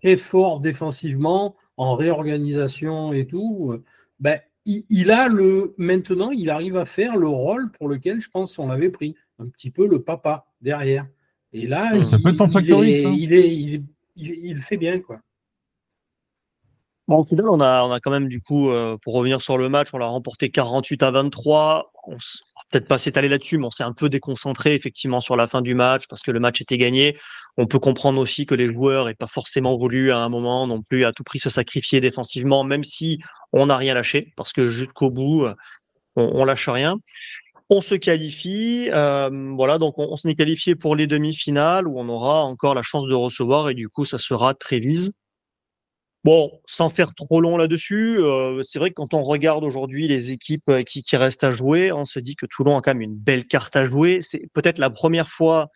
très fort défensivement, en réorganisation et tout. Ben, il, il a le, maintenant, il arrive à faire le rôle pour lequel je pense on l'avait pris. Un petit peu le papa derrière. Et là, Ça il, peut être en il Factor est- X, il, est, il, est- il, il fait bien, quoi. Bon, au final, on a, on a quand même, du coup, euh, pour revenir sur le match, on l'a remporté 48 à 23. On peut-être pas s'étaler là-dessus, mais on s'est un peu déconcentré, effectivement, sur la fin du match parce que le match était gagné. On peut comprendre aussi que les joueurs n'aient pas forcément voulu, à un moment, non plus, à tout prix se sacrifier défensivement, même si on n'a rien lâché parce que jusqu'au bout, on, on lâche rien. On se qualifie, euh, voilà, donc on, on s'en est qualifié pour les demi-finales où on aura encore la chance de recevoir et du coup, ça sera Trévise. Bon, sans faire trop long là-dessus, euh, c'est vrai que quand on regarde aujourd'hui les équipes euh, qui, qui restent à jouer, on se dit que Toulon a quand même une belle carte à jouer. C'est peut-être la première fois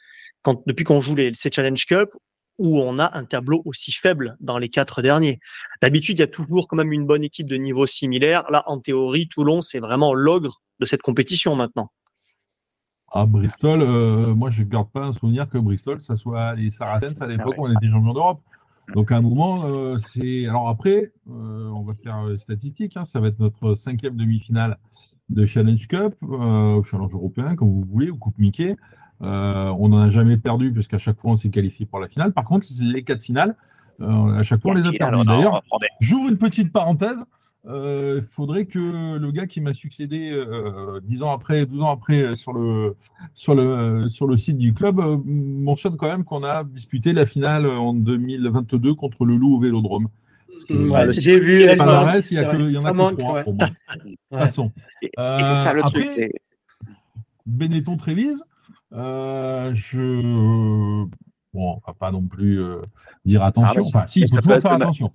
quand, depuis qu'on joue les, ces Challenge Cup où on a un tableau aussi faible dans les quatre derniers. D'habitude, il y a toujours quand même une bonne équipe de niveau similaire. Là, en théorie, Toulon, c'est vraiment l'ogre de cette compétition maintenant. À Bristol, euh, moi, je ne garde pas un souvenir que Bristol, ça soit les Saracens à l'époque où on était champion d'Europe. Donc, à un moment, euh, c'est. Alors, après, euh, on va faire les statistiques. hein, ça va être notre cinquième demi-finale de Challenge Cup, euh, Challenge européen, comme vous voulez, ou Coupe Mickey. Euh, on n'en a jamais perdu puisqu'à chaque fois on s'est qualifié pour la finale. Par contre, les quatre finales, euh, à chaque fois on les a perdues. D'ailleurs, j'ouvre une petite parenthèse. Il euh, faudrait que le gars qui m'a succédé euh, 10 ans après, 12 ans après sur le, sur le, sur le site du club mentionne quand même qu'on a disputé la finale en 2022 contre le Loup au Vélodrome. J'ai vu. Il y, en a que trois pour moi. Façon. Et, et ça le truc. Benetton Trévise, euh, je. Bon, on va pas non plus euh, dire attention. Ah, enfin, si, il faut toujours faire attention.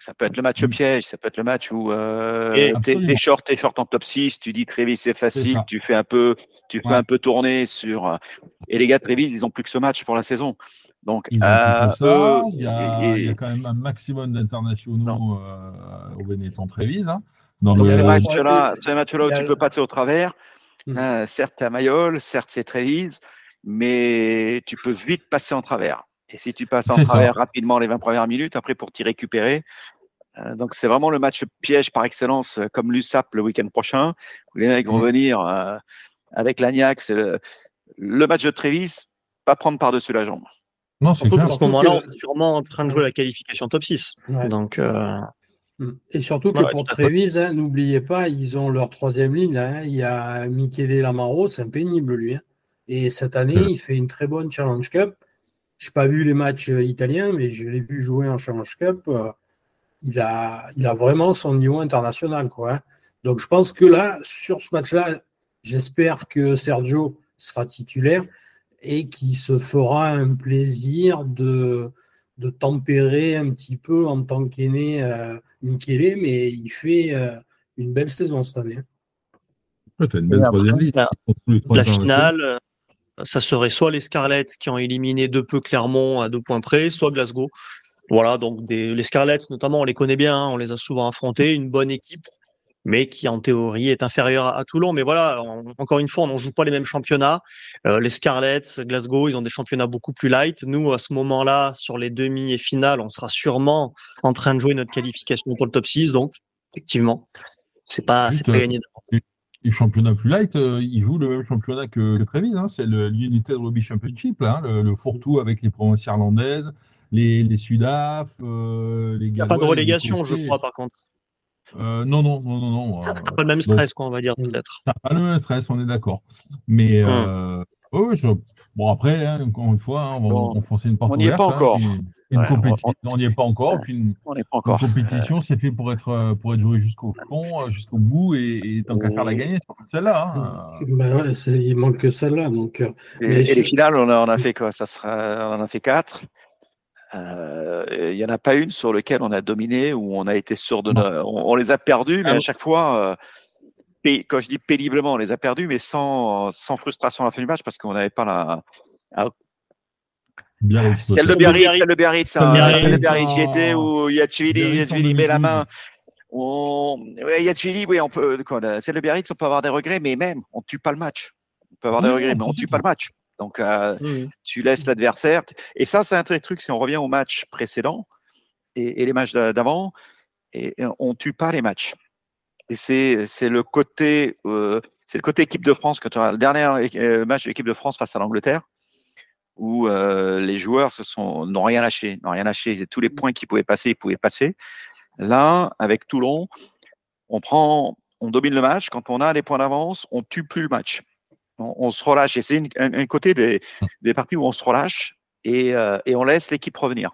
Ça peut être le match piège, ça peut être le match où euh, tu es, short, es short en top 6, tu dis Trévis c'est facile, tu fais un peu, tu peux un peu tourner sur. Euh, et les gars de Trévis, ils ont plus que ce match pour la saison. Donc, ils euh, ça. il, y a, il, y a, quand même un maximum d'internationaux euh, au Benetton Trévis. Hein, dans Donc, le... ces matchs-là, ces matchs-là où tu peux passer au travers, Mmh. Euh, certes, à Mayol, certes, c'est Trévise, mais tu peux vite passer en travers. Et si tu passes en travers rapidement les 20 premières minutes, après pour t'y récupérer, euh, donc c'est vraiment le match piège par excellence, euh, comme l'USAP le week-end prochain, où les mecs vont mmh. venir avec l'Agnac. C'est le, match de Trévise, pas prendre par-dessus la jambe. Non, c'est clair. À ce moment-là, on est sûrement en train de jouer la qualification top 6. Donc, Mm. Et surtout que pour Trévise, hein, n'oubliez pas, ils ont leur troisième ligne. Hein. Il y a Michele Lamaro, c'est un pénible lui. Hein. Et cette année, il fait une très bonne Challenge Cup. Je n'ai pas vu les matchs euh, italiens, mais je l'ai vu jouer en Challenge Cup. Euh, il, a, il a vraiment son niveau international. Quoi, Donc je pense que là, sur ce match-là, j'espère que Sergio sera titulaire et qu'il se fera un plaisir de, de tempérer un petit peu en tant qu'aîné euh, Michele, mais il fait euh, une belle saison cette année. une belle troisième La, finale, euh, ça serait soit les Scarlets qui ont éliminé de peu Clermont à deux points près, soit Glasgow. Voilà, donc des, les Scarlets, notamment, on les connaît bien, hein, on les a souvent affrontés, une bonne équipe, mais qui en théorie est inférieure à, Toulon. Mais voilà, encore une fois, on ne joue pas les mêmes championnats. Euh, les Scarlets, Glasgow, ils ont des championnats beaucoup plus light. Nous, à ce moment-là, sur les demi et finales, on sera sûrement en train de jouer notre qualification pour le top 6. Donc, effectivement, c'est pas, c'est pas gagné d'avance. Les championnats plus light, euh, ils jouent le même championnat que, que Trévis. Hein. C'est l'United Rugby Championship, hein, le, le fourre-tout avec les provinces irlandaises, les, les Sudaf, euh, les Il n'y a pas de relégation, je crois, par contre. Euh, non, non, non, non, non. T'as pas le même stress, quoi, on va dire, peut-être. T'as pas le même stress, on est d'accord. Mais, euh, bon, après, hein, encore une fois, hein, on va bon, enfoncer une porte On n'y est pas hein, encore. Une, ouais, compétition, on n'y est pas encore. Une, on n'est pas encore. Une compétition, c'est fait pour être, pour être joué jusqu'au fond, euh, jusqu'au bout, et, et tant qu'à faire la gagner, c'est celle-là. Hein. Ben ouais, il manque que celle-là. Donc, euh, et, et les finales, on, a, on a fait quoi? Ça sera, on en a fait quatre. Euh, il n'y en a pas une sur laquelle on a dominé, où on a été sûr de. On, on, les a perdus, mais à chaque fois, euh, quand je dis péniblement, on les a perdus, mais sans, sans frustration à la fin du match, parce qu'on n'avait pas la. Celle de Biarritz, celle de Biarritz, celle de Biarritz, j'y étais, où Yachvili, Yachvili met la main. On... Ouais, Yachvili, oui, on peut. Celle de Biarritz, on peut avoir des regrets, mais même, on ne tue pas le match. On peut avoir des regrets, mais on ne tue pas le match. Donc, euh, mmh. tu laisses l'adversaire. Et ça, c'est un très truc. Si on revient au match précédent et, et les matchs d'avant, et, et, on tue pas les matchs. Et c'est le côté euh, c'est le côté équipe de France quand tu as le dernier euh, match de l'équipe de France face à l'Angleterre où euh, les joueurs se sont n'ont rien lâché, n'ont rien lâché. Tous les points qui pouvaient passer, ils pouvaient passer. Là, avec Toulon, on prend, on domine le match. Quand on a des points d'avance, on tue plus le match on, se relâche. Et c'est un, côté des, des, parties où on se relâche et, euh, et on laisse l'équipe revenir.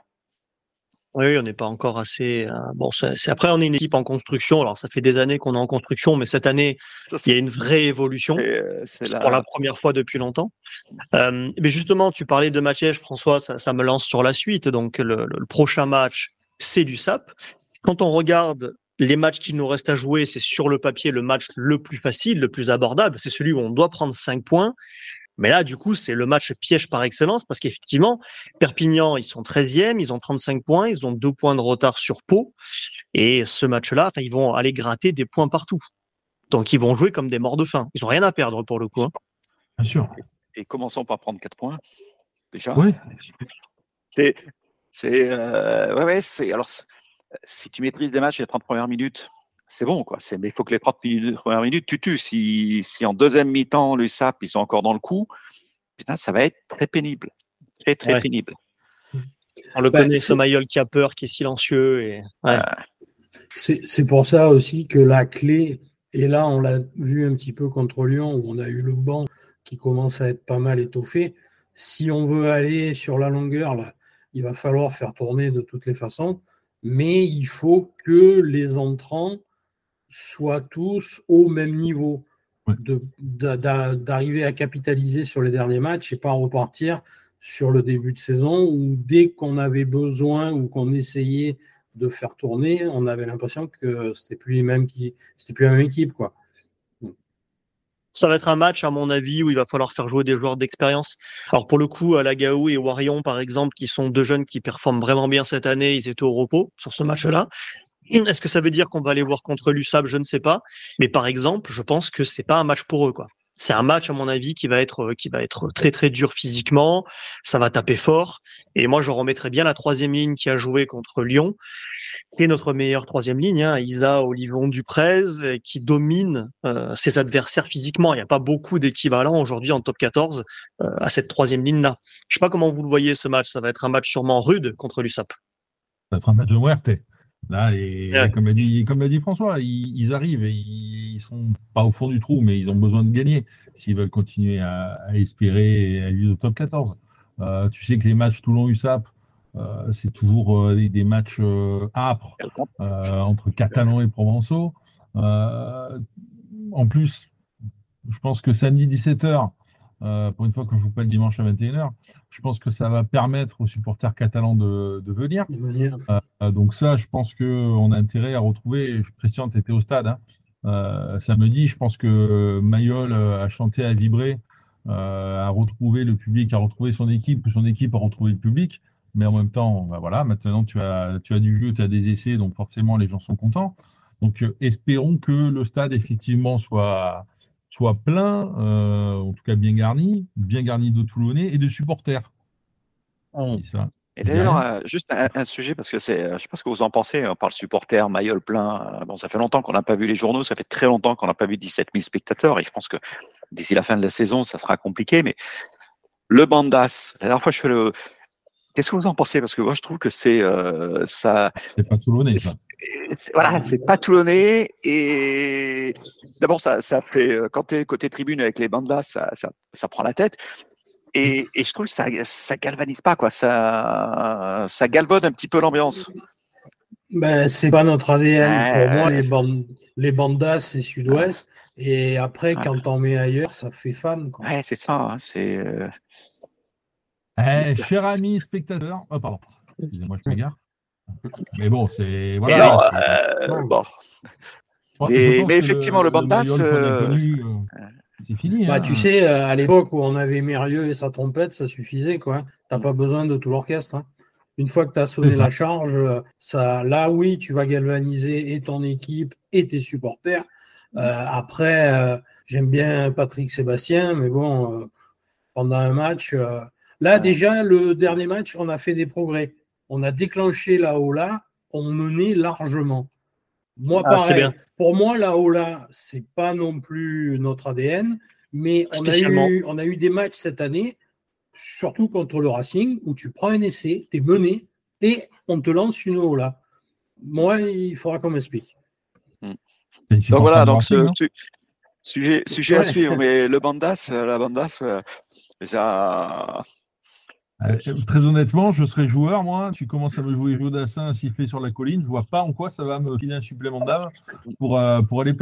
Oui, on n'est pas encore assez. Euh, bon, c'est après on est une équipe en construction. Alors ça fait des années qu'on est en construction, mais cette année il y a une vraie évolution. Euh, c'est pour la première fois depuis longtemps. Euh, mais justement, tu parlais de Mathieu, François, ça, ça, me lance sur la suite. Donc le, le prochain match, c'est du SAP. Quand on regarde les matchs qu'il nous reste à jouer, c'est sur le papier le match le plus facile, le plus abordable. C'est celui où on doit prendre 5 points. Mais là, du coup, c'est le match piège par excellence parce qu'effectivement, Perpignan, ils sont 13e, ils ont 35 points, ils ont deux points de retard sur Pau. Et ce match-là, ils vont aller gratter des points partout. Donc, ils vont jouer comme des morts de faim. Ils n'ont rien à perdre pour le coup. Hein. Bien sûr. Et, commençons par prendre 4 points. Déjà. Oui. C'est. C'est. Euh, ouais, ouais, c'est. Alors, si tu maîtrises les matchs les 30 premières minutes, c'est bon, quoi. Mais il faut que les 30 premières minutes, tu tues. Si, si en deuxième mi-temps, les SAP, ils sont encore dans le coup, putain, ça va être très pénible. Très, très Ouais. pénible. On le Bah, connaît, ce Mayol qui a peur, qui est silencieux. Et... Ouais. C'est c'est pour ça aussi que la clé, et là on l'a vu un petit peu contre Lyon, où on a eu le banc qui commence à être pas mal étoffé. Si on veut aller sur la longueur, là, il va falloir faire tourner de toutes les façons, mais il faut que les entrants soient tous au même niveau. Ouais. D'arriver à capitaliser sur les derniers matchs et pas repartir sur le début de saison où dès qu'on avait besoin ou qu'on essayait de faire tourner, on avait l'impression que c'était plus les mêmes qui, c'était plus la même équipe, quoi. Ça va être un match, à mon avis, où il va falloir faire jouer des joueurs d'expérience. Alors, pour le coup, Lagaou et Warion, par exemple, qui sont deux jeunes qui performent vraiment bien cette année, ils étaient au repos sur ce match-là. Est-ce que ça veut dire qu'on va aller voir contre l'USAP Je ne sais pas. Mais par exemple, je pense que c'est pas un match pour eux, quoi. C'est un match, à mon avis, qui va être, être très, très dur physiquement. Ça va taper fort. Et moi, je remettrais bien la troisième ligne qui a joué contre Lyon, qui est notre meilleure troisième ligne, hein, Isa Olivon Duprez, euh, qui domine euh, ses adversaires physiquement. Il n'y a pas beaucoup d'équivalents aujourd'hui en top 14 euh, à cette troisième ligne-là. Je sais pas comment vous le voyez ce match. Ça va être un match sûrement rude contre l'USAP. Ça va être un match de muerte. Là, et, Ouais. comme l'a dit, comme l'a dit François, ils, ils arrivent et ils, ils sont pas au fond du trou, mais ils ont besoin de gagner s'ils veulent continuer à, à espérer et à vivre au top 14. Euh, tu sais que les matchs Toulon-USAP, euh, c'est toujours euh, des, des matchs âpres entre Catalans et Provençaux. En plus, je pense que samedi 17h, euh, pour une fois que je joue pas le dimanche à 21h, je pense que ça va permettre aux supporters catalans de, de venir. Euh, donc ça, je pense qu'on a intérêt à retrouver, Christian, tu étais au stade, hein, euh, samedi, je pense que Mayol a chanté, a vibré, euh, a retrouvé le public, a retrouvé son équipe, ou son équipe a retrouvé le public, mais en même temps, bah voilà, maintenant tu as, tu as du jeu, tu as des essais, donc forcément les gens sont contents. Donc espérons que le stade effectivement soit, soit plein, euh, en tout cas bien garni, bien garni de Toulonnais et de supporters. Et ça, Et d'ailleurs, euh, juste un, un sujet, parce que c'est, euh, je sais pas ce que vous en pensez, on parle supporter, maillot plein. euh, bon, ça fait longtemps qu'on n'a pas vu les journaux, ça fait très longtemps qu'on n'a pas vu 17 000 spectateurs, et je pense que d'ici la fin de la saison, ça sera compliqué. Mais le Bandas, la dernière fois, je fais le. Qu'est-ce que vous en pensez? Parce que moi, je trouve que c'est euh, ça. c'est pas Toulonnais, ça. Voilà, c'est pas toulonnais et d'abord ça, ça fait euh, quand tu es côté tribune avec les bandas, ça, ça, ça prend la tête et, et je trouve que ça, ça galvanise pas quoi, ça, ça galvaude un petit peu l'ambiance. Ben, c'est pas notre ADN. Pour moi, les, bandes, les bandas, c'est sud-ouest. Et après, quand on met ailleurs, ça fait fan. Quoi. Ouais, c'est ça, hein, c'est euh, Eh, cher ami spectateur, oh, pardon, excusez-moi, je m'égare. Mais bon, c'est voilà. alors, euh, bon, et- mais effectivement, le Bandas, euh, connu, euh, c'est fini. Bah, hein. tu sais, à l'époque où on avait Mérieux et sa trompette, ça suffisait. quoi. T'as pas besoin de tout l'orchestre. hein. Une fois que tu as sonné la charge, ça, là, oui, tu vas galvaniser et ton équipe et tes supporters. Euh, après, euh, j'aime bien Patrick Sébastien, mais bon, euh, pendant un match, euh, là, déjà, le dernier match, on a fait des progrès. On a déclenché la Ola, on menait largement. Moi, Ah, c'est pareil. bien. Pour moi, la Ola, c'est pas non plus notre ADN, mais on a, eu, on a eu des matchs cette année, surtout contre le Racing, où tu prends un essai, tu es mené et on te lance une Ola. Moi, il faudra qu'on m'explique. Une donc voilà, donc ce, su- sujet, sujet à suivre, mais le Bandas, euh, la Bandas, euh, ça, Euh, très honnêtement, je serais joueur, moi. Tu commences à me jouer Jodassin siffler sur la colline. Je vois pas en quoi ça va me filer un supplément d'âme pour, euh, pour aller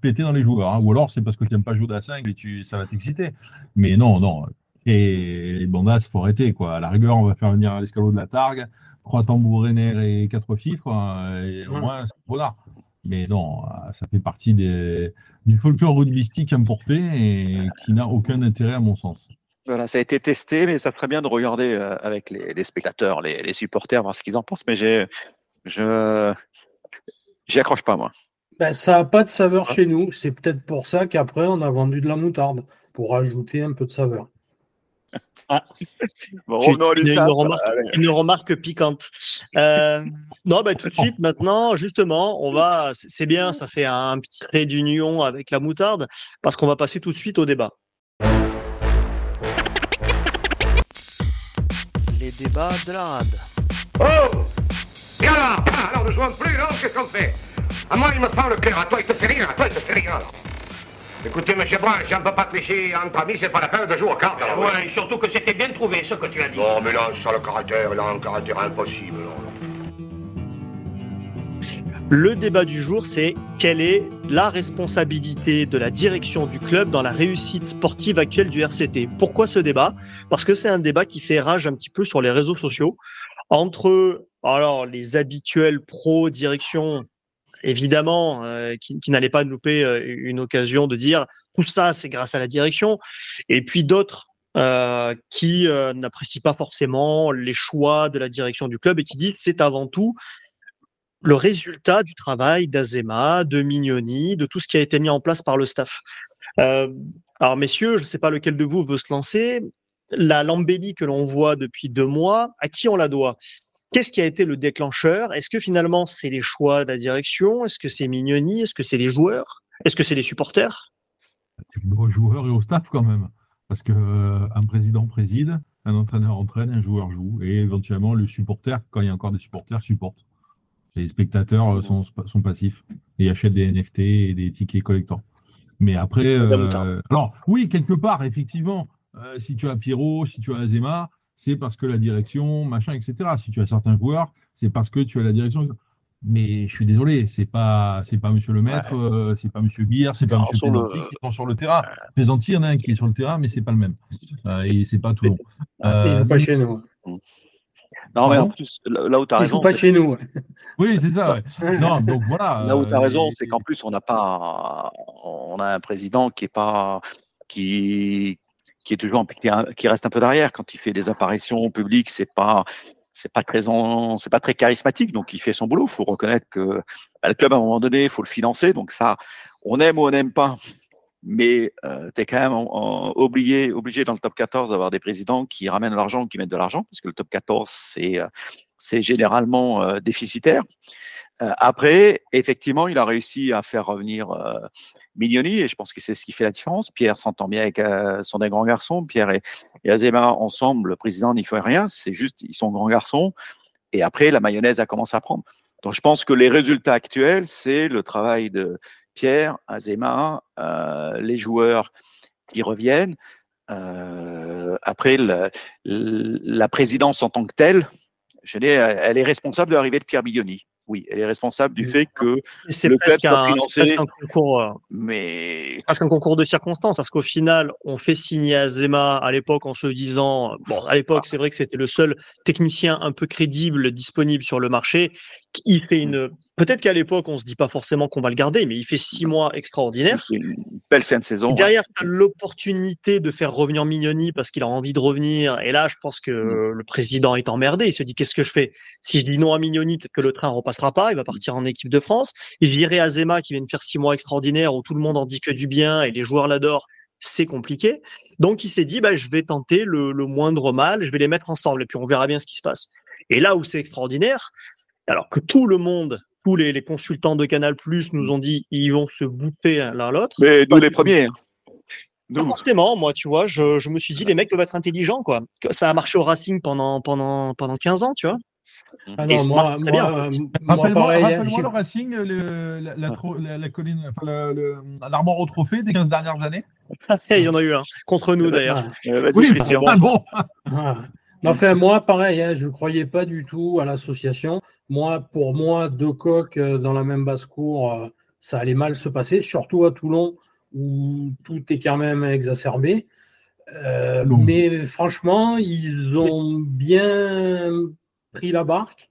péter dans les joueurs. hein. Ou alors c'est parce que tu n'aimes pas Jodassin et que tu, ça va t'exciter. Mais non, non. Et les bandas, faut arrêter. Quoi. À la rigueur, on va faire venir à l'escalot de la Targue, trois tambourins et quatre fifres. hein, et au moins, c'est bon là. Mais non, euh, ça fait partie des, du folklore rugbystique importé et qui n'a aucun intérêt à mon sens. Voilà, ça a été testé, mais ça serait bien de regarder euh, avec les, les spectateurs, les, les supporters, voir ce qu'ils en pensent. Mais j'ai, je, j'y accroche pas moi. Ben, ça n'a pas de saveur chez nous. C'est peut-être pour ça qu'après, on a vendu de la moutarde, pour rajouter un peu de saveur. Bon, Tu- revenons à une, remarque, une remarque piquante. Euh, non, bah, tout de suite, maintenant, justement, on va. c'est- C'est bien, ça fait un petit trait d'union avec la moutarde, parce qu'on va passer tout de suite au débat. Les débats de la rade. Oh Et alors Alors ne jouons plus, non Qu'est-ce qu'on fait À moi, il me prend le cœur. À toi, il te fait rire. À toi, il te fait rire. alors. Écoutez, monsieur Brun, si on ne peut pas tricher entre amis, c'est pas la peine de jouer aux cartes. alors, Ouais, et surtout que c'était bien trouvé ce que tu as dit. Non, mais là, ça le caractère, il a un caractère impossible. non. Le débat du jour, c'est quelle est la responsabilité de la direction du club dans la réussite sportive actuelle du RCT Pourquoi ce débat? Parce que c'est un débat qui fait rage un petit peu sur les réseaux sociaux. Entre alors les habituels pro direction évidemment euh, qui, qui n'allaient pas louper euh, une occasion de dire tout ça c'est grâce à la direction. Et puis d'autres euh, qui n'apprécient pas forcément les choix de la direction du club et qui disent c'est avant tout le résultat du travail d'Azema, de Mignoni, de tout ce qui a été mis en place par le staff. Euh, alors, messieurs, je ne sais pas lequel de vous veut se lancer. La lambélie que l'on voit depuis deux mois, à qui on la doit? Qu'est-ce qui a été le déclencheur? Est-ce que finalement c'est les choix de la direction? Est-ce que c'est Mignoni? Est-ce que c'est les joueurs? Est-ce que c'est les supporters? Aux joueurs et au staff quand même. Parce que euh, président préside, un entraîneur entraîne, un joueur joue, et éventuellement le supporter, quand il y a encore des supporters, supporte. Les spectateurs euh, sont, sont passifs et achètent des NFT et des tickets collectants. Mais après, euh, moutarde. alors oui, quelque part, effectivement, euh, si tu as Pierrot, si tu as Azema, c'est parce que la direction, machin, etc. Si tu as certains joueurs, c'est parce que tu as la direction. Mais je suis désolé, c'est pas, c'est pas Monsieur le Maître, euh, c'est pas Monsieur Guire, c'est pas Monsieur le- Pesanti qui sont sur le terrain. Pesanti, il y en a un qui est sur le terrain, mais c'est pas le même. Euh, et c'est pas Toulon. Il Euh, joue pas chez nous. Non, mais en Pardon plus, là où tu as raison, joue pas c'est- chez nous. oui, c'est ça. ouais. Non, donc voilà. Là où tu as euh, raison, c'est qu'en plus, on n'a pas, on a un président qui est pas, qui, qui est toujours, qui, est- qui reste un peu derrière quand il fait des apparitions publiques. C'est pas, c'est pas très, c'est pas très charismatique. Donc, il fait son boulot. Il faut reconnaître que bah, le club, à un moment donné, il faut le financer. Donc ça, on aime ou on n'aime pas. Mais tu es quand même obligé, obligé dans le top 14 d'avoir des présidents qui ramènent l'argent, qui mettent de l'argent, parce que le top 14, c'est euh, généralement euh, déficitaire. Euh, après, effectivement, il a réussi à faire revenir euh, Mignoni, et je pense que c'est ce qui fait la différence. Pierre s'entend bien avec euh, son des grands garçons. Pierre et, et Azema, ensemble, le président n'y fait rien, c'est juste, ils sont grands garçons. Et après, la mayonnaise a commencé à prendre. Donc, je pense que les résultats actuels, c'est le travail de Pierre, Azema, euh, les joueurs qui reviennent. Euh, après, la présidence en tant que telle, elle est responsable de l'arrivée de Pierre Mignoni. Oui, elle est responsable du fait que, C'est presque, presque un concours. euh, mais presque un concours de circonstances, parce qu'au final, on fait signer Azema à l'époque en se disant, bon, à l'époque, c'est vrai que c'était le seul technicien un peu crédible disponible sur le marché. Il fait une, peut-être qu'à l'époque, on se dit pas forcément qu'on va le garder, mais il fait six mois extraordinaires. une belle fin de saison. Derrière, tu as l'opportunité de faire revenir Mignoni parce qu'il a envie de revenir. Et là, je pense que le président est emmerdé. Il se dit qu'est-ce que je fais? Si je dis non à Mignoni, peut-être que le train pas. Il va partir en équipe de France. Et je dirais à Zema qui vient de faire six mois extraordinaires où tout le monde en dit que du bien et les joueurs l'adorent. C'est compliqué. Donc, il s'est dit bah, je vais tenter le, le moindre mal. Je vais les mettre ensemble et puis on verra bien ce qui se passe. Et là où c'est extraordinaire, alors que tout le monde, tous les, les consultants de Canal Plus nous ont dit ils vont se bouffer l'un l'autre. Mais nous, les premiers. hein. Pas forcément, moi, tu vois, je, je me suis dit, les mecs doivent être intelligents, quoi. Ça a marché au Racing pendant, pendant, pendant 15 ans, tu vois. Ah Et non, moi, bien, moi, Rappelle-moi pareil, hein, le Racing, le- la, la, tro- la- la colline, enfin, le- le- l'armoire au trophée des 15 dernières années. Il y en a eu un. Contre nous, d'ailleurs. Euh, vas-y, Oui, mais Christian. ah bon. Ah. Enfin, moi, pareil, hein, je ne croyais pas du tout à l'association. Moi, pour moi, deux coques euh, dans la même basse-cour, euh, ça allait mal se passer, surtout à Toulon, où tout est quand même exacerbé. Euh, mais franchement, ils ont bien pris la barque.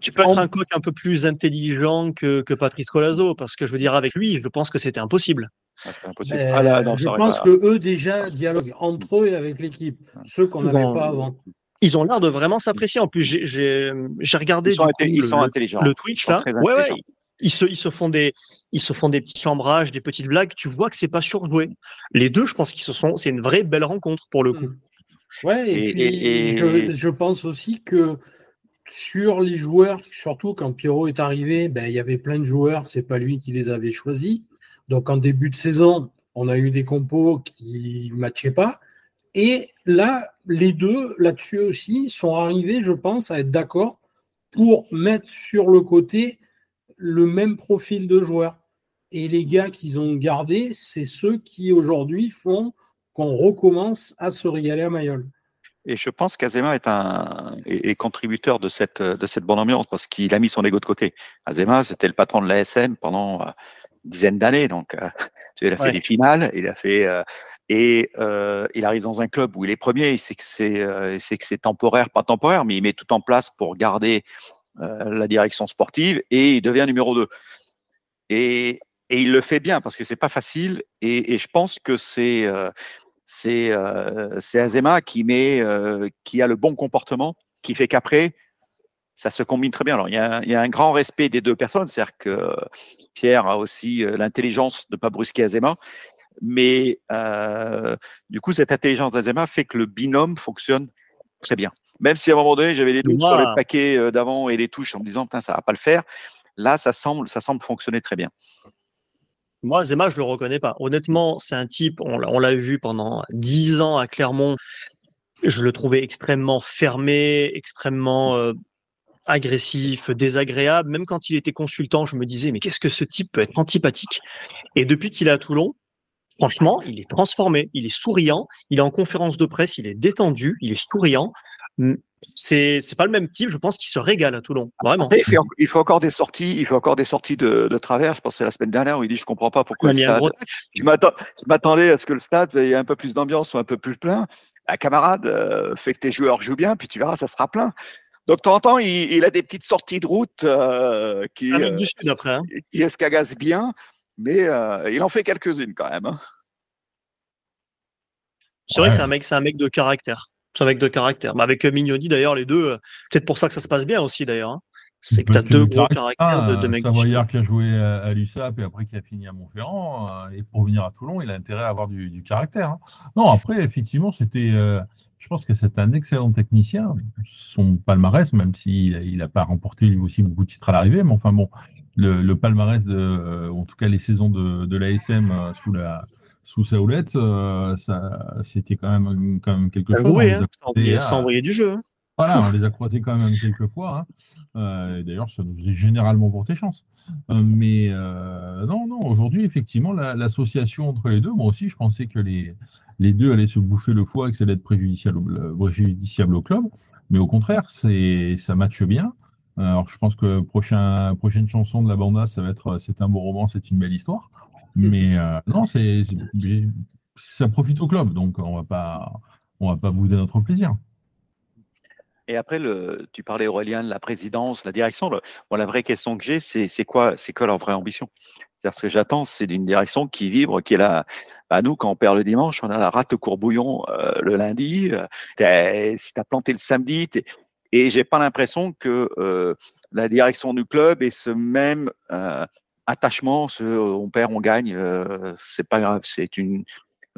Tu peux être un coq un peu plus intelligent que, que Patrice Colazo, parce que je veux dire, avec lui, je pense que c'était impossible. Ah, impossible. Euh, Ah, là, non, je pense pas- que eux déjà dialoguent entre eux et avec l'équipe, ceux qu'on n'avait Bon, pas avant. Ils ont l'air de vraiment s'apprécier. En plus, j'ai- regardé Ils sont, coup, ils le- sont intelligents. le Twitch Ils là. Ouais, ils se, ils se font des, ils se font des petits chambrages, des petites blagues. Tu vois que c'est pas surjoué. Les deux, je pense qu'ils se sont, c'est une vraie belle rencontre pour le coup. Ouais, et, Et- puis et- et- Je, je pense aussi que sur les joueurs, surtout quand Pierrot est arrivé, ben, il y avait plein de joueurs, c'est pas lui qui les avait choisis. Donc en début de saison, on a eu des compos qui ne matchaient pas. Et là, les deux, là-dessus aussi, sont arrivés, je pense, à être d'accord pour mettre sur le côté le même profil de joueur. Et les gars qu'ils ont gardés, c'est ceux qui aujourd'hui font qu'on recommence à se régaler à Mayol. Et je pense qu'Azema est un est, contributeur de cette de cette bonne ambiance parce qu'il a mis son ego de côté. Azema, c'était le patron de l'ASM pendant euh, une dizaine d'années, donc euh, il a fait des finales, il a fait euh, et il arrive dans un club où il est premier, il sait que c'est c'est que c'est temporaire, pas temporaire, mais il met tout en place pour garder la direction sportive et il devient numéro 2. Et, et il le fait bien parce que c'est pas facile et, et, je pense que c'est c'est euh, Azema qui met, euh, qui a le bon comportement, qui fait qu'après, ça se combine très bien. Alors, il y, a, il y a un grand respect des deux personnes, c'est-à-dire que Pierre a aussi euh, l'intelligence de ne pas brusquer Azema, mais euh, du coup, cette intelligence d'Azema fait que le binôme fonctionne très bien. Même si à un moment donné, j'avais des doutes sur le paquet d'avant et les touches en me disant, ça va pas le faire. Là, ça semble, ça semble fonctionner très bien. Moi, Zema, je le reconnais pas. Honnêtement, c'est un type, on l'a vu pendant dix ans à Clermont. Je le trouvais extrêmement fermé, extrêmement euh, agressif, désagréable. Même quand il était consultant, je me disais, mais qu'est-ce que ce type peut être antipathique? Et depuis qu'il est à Toulon, franchement, il est transformé, il est souriant, il est en conférence de presse, il est détendu, il est souriant c'est c'est pas le même type. Je pense qu'il se régale à Toulon. Vraiment. Il, faut, il faut encore des sorties. Il faut encore des sorties de, de travers. Je pensais la semaine dernière où il dit je comprends pas pourquoi le stade. Je m'attendais à ce que le stade ait un peu plus d'ambiance, soit un peu plus plein. Un camarade euh, fait que tes joueurs jouent bien, puis tu verras, ça sera plein. Donc, de temps en temps, il, il a des petites sorties de route euh, qui, euh, du Sud après, hein. qui escagassent bien, mais euh, il en fait quelques-unes quand même. Hein. C'est vrai que c'est un mec, c'est un mec de caractère avec de caractère. Mais avec Mignoni, d'ailleurs, les deux, euh, peut-être pour ça que ça se passe bien aussi, d'ailleurs. Hein. C'est que tu as deux gros caractères de, de mecs. Savoyard qui a joué à, l'USAP et après qui a fini à Montferrand. Euh, et pour venir à Toulon, il a intérêt à avoir du, caractère. Hein. Non, après, effectivement, c'était. Euh, je pense que c'est un excellent technicien. Son palmarès, même s'il n'a pas remporté lui aussi beaucoup de titres à l'arrivée, mais enfin bon, le, palmarès de, en tout cas les saisons de, de l'ASM sous la, sous sa houlette, euh, ça, c'était quand même, quand même quelque chose. Oui, hein, sans, envoyer du jeu. Hein. Voilà, on les a croisés quand même quelques fois. Hein. Euh, D'ailleurs, ça nous est généralement pour tes chances. Euh, mais euh, non, non, aujourd'hui, effectivement, l'association entre les deux, moi aussi, je pensais que les, les deux allaient se bouffer le foie et que ça allait être préjudiciable, préjudiciable au club. Mais au contraire, ça matche bien. Alors, je pense que prochain, prochaine chanson de la banda, ça va être C'est un beau roman, c'est une belle histoire. Mais euh, non, c'est, ça profite au club, donc on va pas, on va pas bouder notre plaisir. Et après, le, tu parlais Aurélien de la présidence, la direction. la vraie question que j'ai, c'est, c'est quoi, c'est quoi leur vraie ambition? C'est-à-dire ce que j'attends, c'est d'une direction qui vibre, qui est là. Bah, nous, quand on perd le dimanche, on a la rate courbouillon euh, le lundi. Euh, si tu as planté le samedi, et j'ai pas l'impression que la direction du club est ce même attachement, on perd, on gagne, euh, c'est pas grave. C'est une,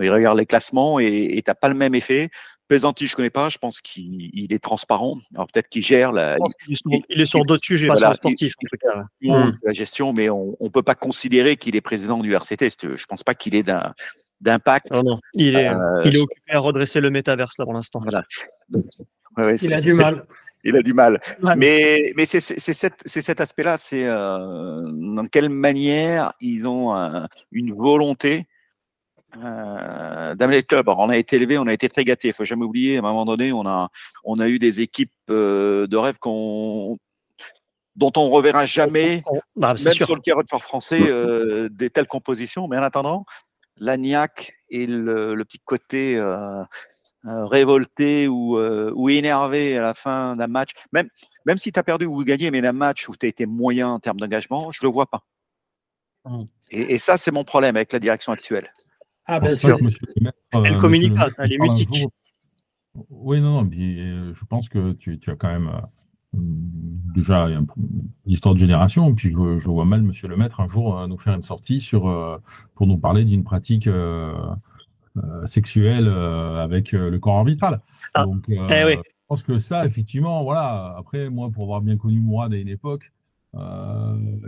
il regarde les classements et t'as pas le même effet. Pesanti, je connais pas. Je pense qu'il est transparent. Alors peut-être qu'il gère la. il, est sur d'autres sujets, pas sur sportif en tout cas. Hmm. La gestion, mais on, ne peut pas considérer qu'il est président du RCT. Je pense pas qu'il est d'un d'impact. Non, non. Il est, euh, il est occupé à redresser le métaverse là pour l'instant. Voilà. il a du mal il a du mal. Mais, mais c'est cet aspect-là, c'est euh, dans quelle manière ils ont une volonté euh, d'amener le club. on a été élevé, on a été très gâté. Il faut jamais oublier, à un moment donné, on a, on a eu des équipes euh, de rêve qu'on dont on reverra jamais, bah, même sur le carreau de français, euh, des telles compositions. Mais en attendant, l'agnac et le, le, petit côté euh, euh, révolté ou, euh, ou, énervé à la fin d'un match, même, même si tu as perdu ou gagné, mais d'un match où tu as été moyen en termes d'engagement, je ne le vois pas. Mmh. Et, et, ça, c'est mon problème avec la direction actuelle. Ah, bien sûr. Elle euh, communique pas, elle est mutique. Oui, non, non, je pense que tu, tu as quand même déjà une histoire de génération, puis je, je, vois mal Monsieur le Maître un jour nous faire une sortie sur, pour nous parler d'une pratique euh, sexuelle euh, avec euh, le corps arbitral. Ah. Donc, eh je pense que ça, effectivement, voilà. Après, moi, pour avoir bien connu Mourad à une époque,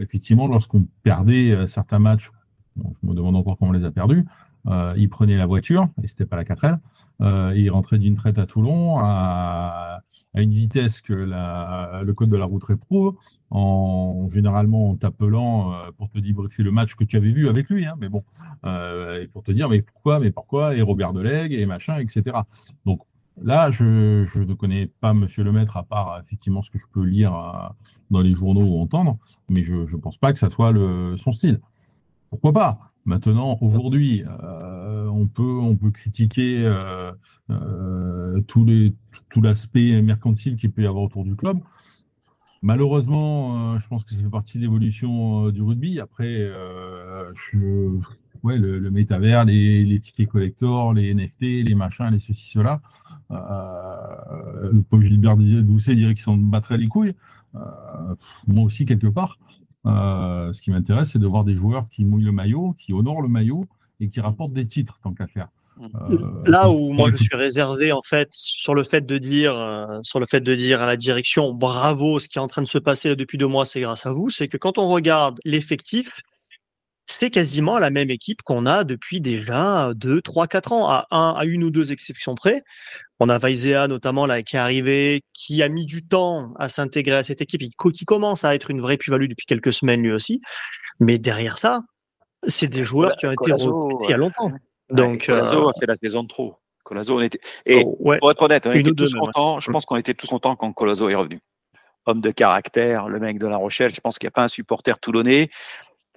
effectivement, lorsqu'on perdait certains matchs, je me demande encore comment on les a perdus, euh, il prenait la voiture, et c'était pas la 4L, euh, il rentrait d'une traite à Toulon à, une vitesse que le code de la route réprouve, en généralement en t'appelant euh, pour te débriefer le match que tu avais vu avec lui, hein, mais bon, et pour te dire mais pourquoi, mais pourquoi, et Robert Delegue, et machin, etc. Donc Là, je, ne connais pas Monsieur le Maître à part effectivement ce que je peux lire dans les journaux ou entendre, mais je ne pense pas que ça soit son style. Pourquoi pas? Maintenant, aujourd'hui, euh, on, peut, on peut critiquer euh, euh, tout, les, tout l'aspect mercantile qu'il peut y avoir autour du club. Malheureusement, je pense que ça fait partie de l'évolution du rugby. Après, ouais, le, métavers, les, les, tickets collector, les NFT, les machins, les ceci, cela. le pauvre Gilbert Doucet dirait qu'ils s'en battraient les couilles. moi aussi, quelque part. Euh, ce qui m'intéresse, c'est de voir des joueurs qui mouillent le maillot, qui honorent le maillot et qui rapportent des titres, tant qu'à faire. Euh, Là où moi je suis réservé en fait sur le fait de dire euh, sur le fait de dire à la direction bravo ce qui est en train de se passer depuis deux mois c'est grâce à vous c'est que quand on regarde l'effectif c'est quasiment la même équipe qu'on a depuis déjà 2, 3, 4 ans, à, un, à une ou deux exceptions près. On a Vaizea notamment là, qui est arrivé, qui a mis du temps à s'intégrer à cette équipe, qui commence à être une vraie plus-value depuis quelques semaines lui aussi. Mais derrière ça, c'est des joueurs qui ont été recrutés il y a longtemps. Donc, Colazo euh, a fait la saison de trop. Colazo, on était... Et oh, pour être honnête, on était tous contents. Je pense qu'on était tous contents quand Colazo est revenu. Homme de caractère, le mec de La Rochelle. Je pense qu'il n'y a pas un supporter toulonnais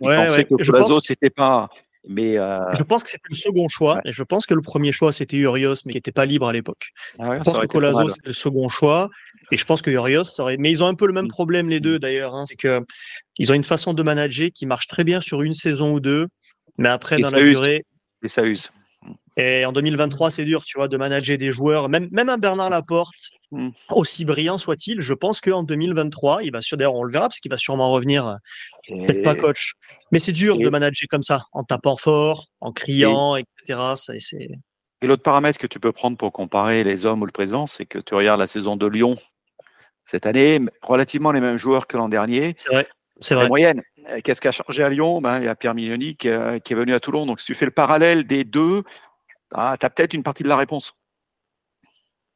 il ouais, pensait que c'était pas. Mais euh... Je pense que c'était le second choix. Et je pense que le premier choix, c'était Urios, mais qui n'était pas libre à l'époque. Ah je pense que Colazo, c'était le second choix. Et je pense que Urios. Mais ils ont un peu le même mm. problème, les deux, d'ailleurs. Hein, c'est que ils ont une façon de manager qui marche très bien sur une saison ou deux. Mais après, dans la durée. Et ça use. Et en 2023, c'est dur, tu vois, de manager des joueurs. Même, même un Bernard Laporte, hmm. aussi brillant soit-il, je pense qu'en 2023, il va sur, d'ailleurs, on le verra parce qu'il va sûrement revenir, peut-être pas coach. Mais c'est dur de manager comme ça, en tapant fort, en criant, etc. Ça, c'est... Et l'autre paramètre que tu peux prendre pour comparer les hommes ou le présent, c'est que tu regardes la saison de Lyon cette année, relativement les mêmes joueurs que l'an dernier. C'est vrai. C'est vrai. moyenne. Euh, qu'est-ce qui a changé à Lyon? Ben, Il y a Pierre Mignoni qui, euh, qui, est venu à Toulon. Donc, si tu fais le parallèle des deux, ah, tu as peut-être une partie de la réponse.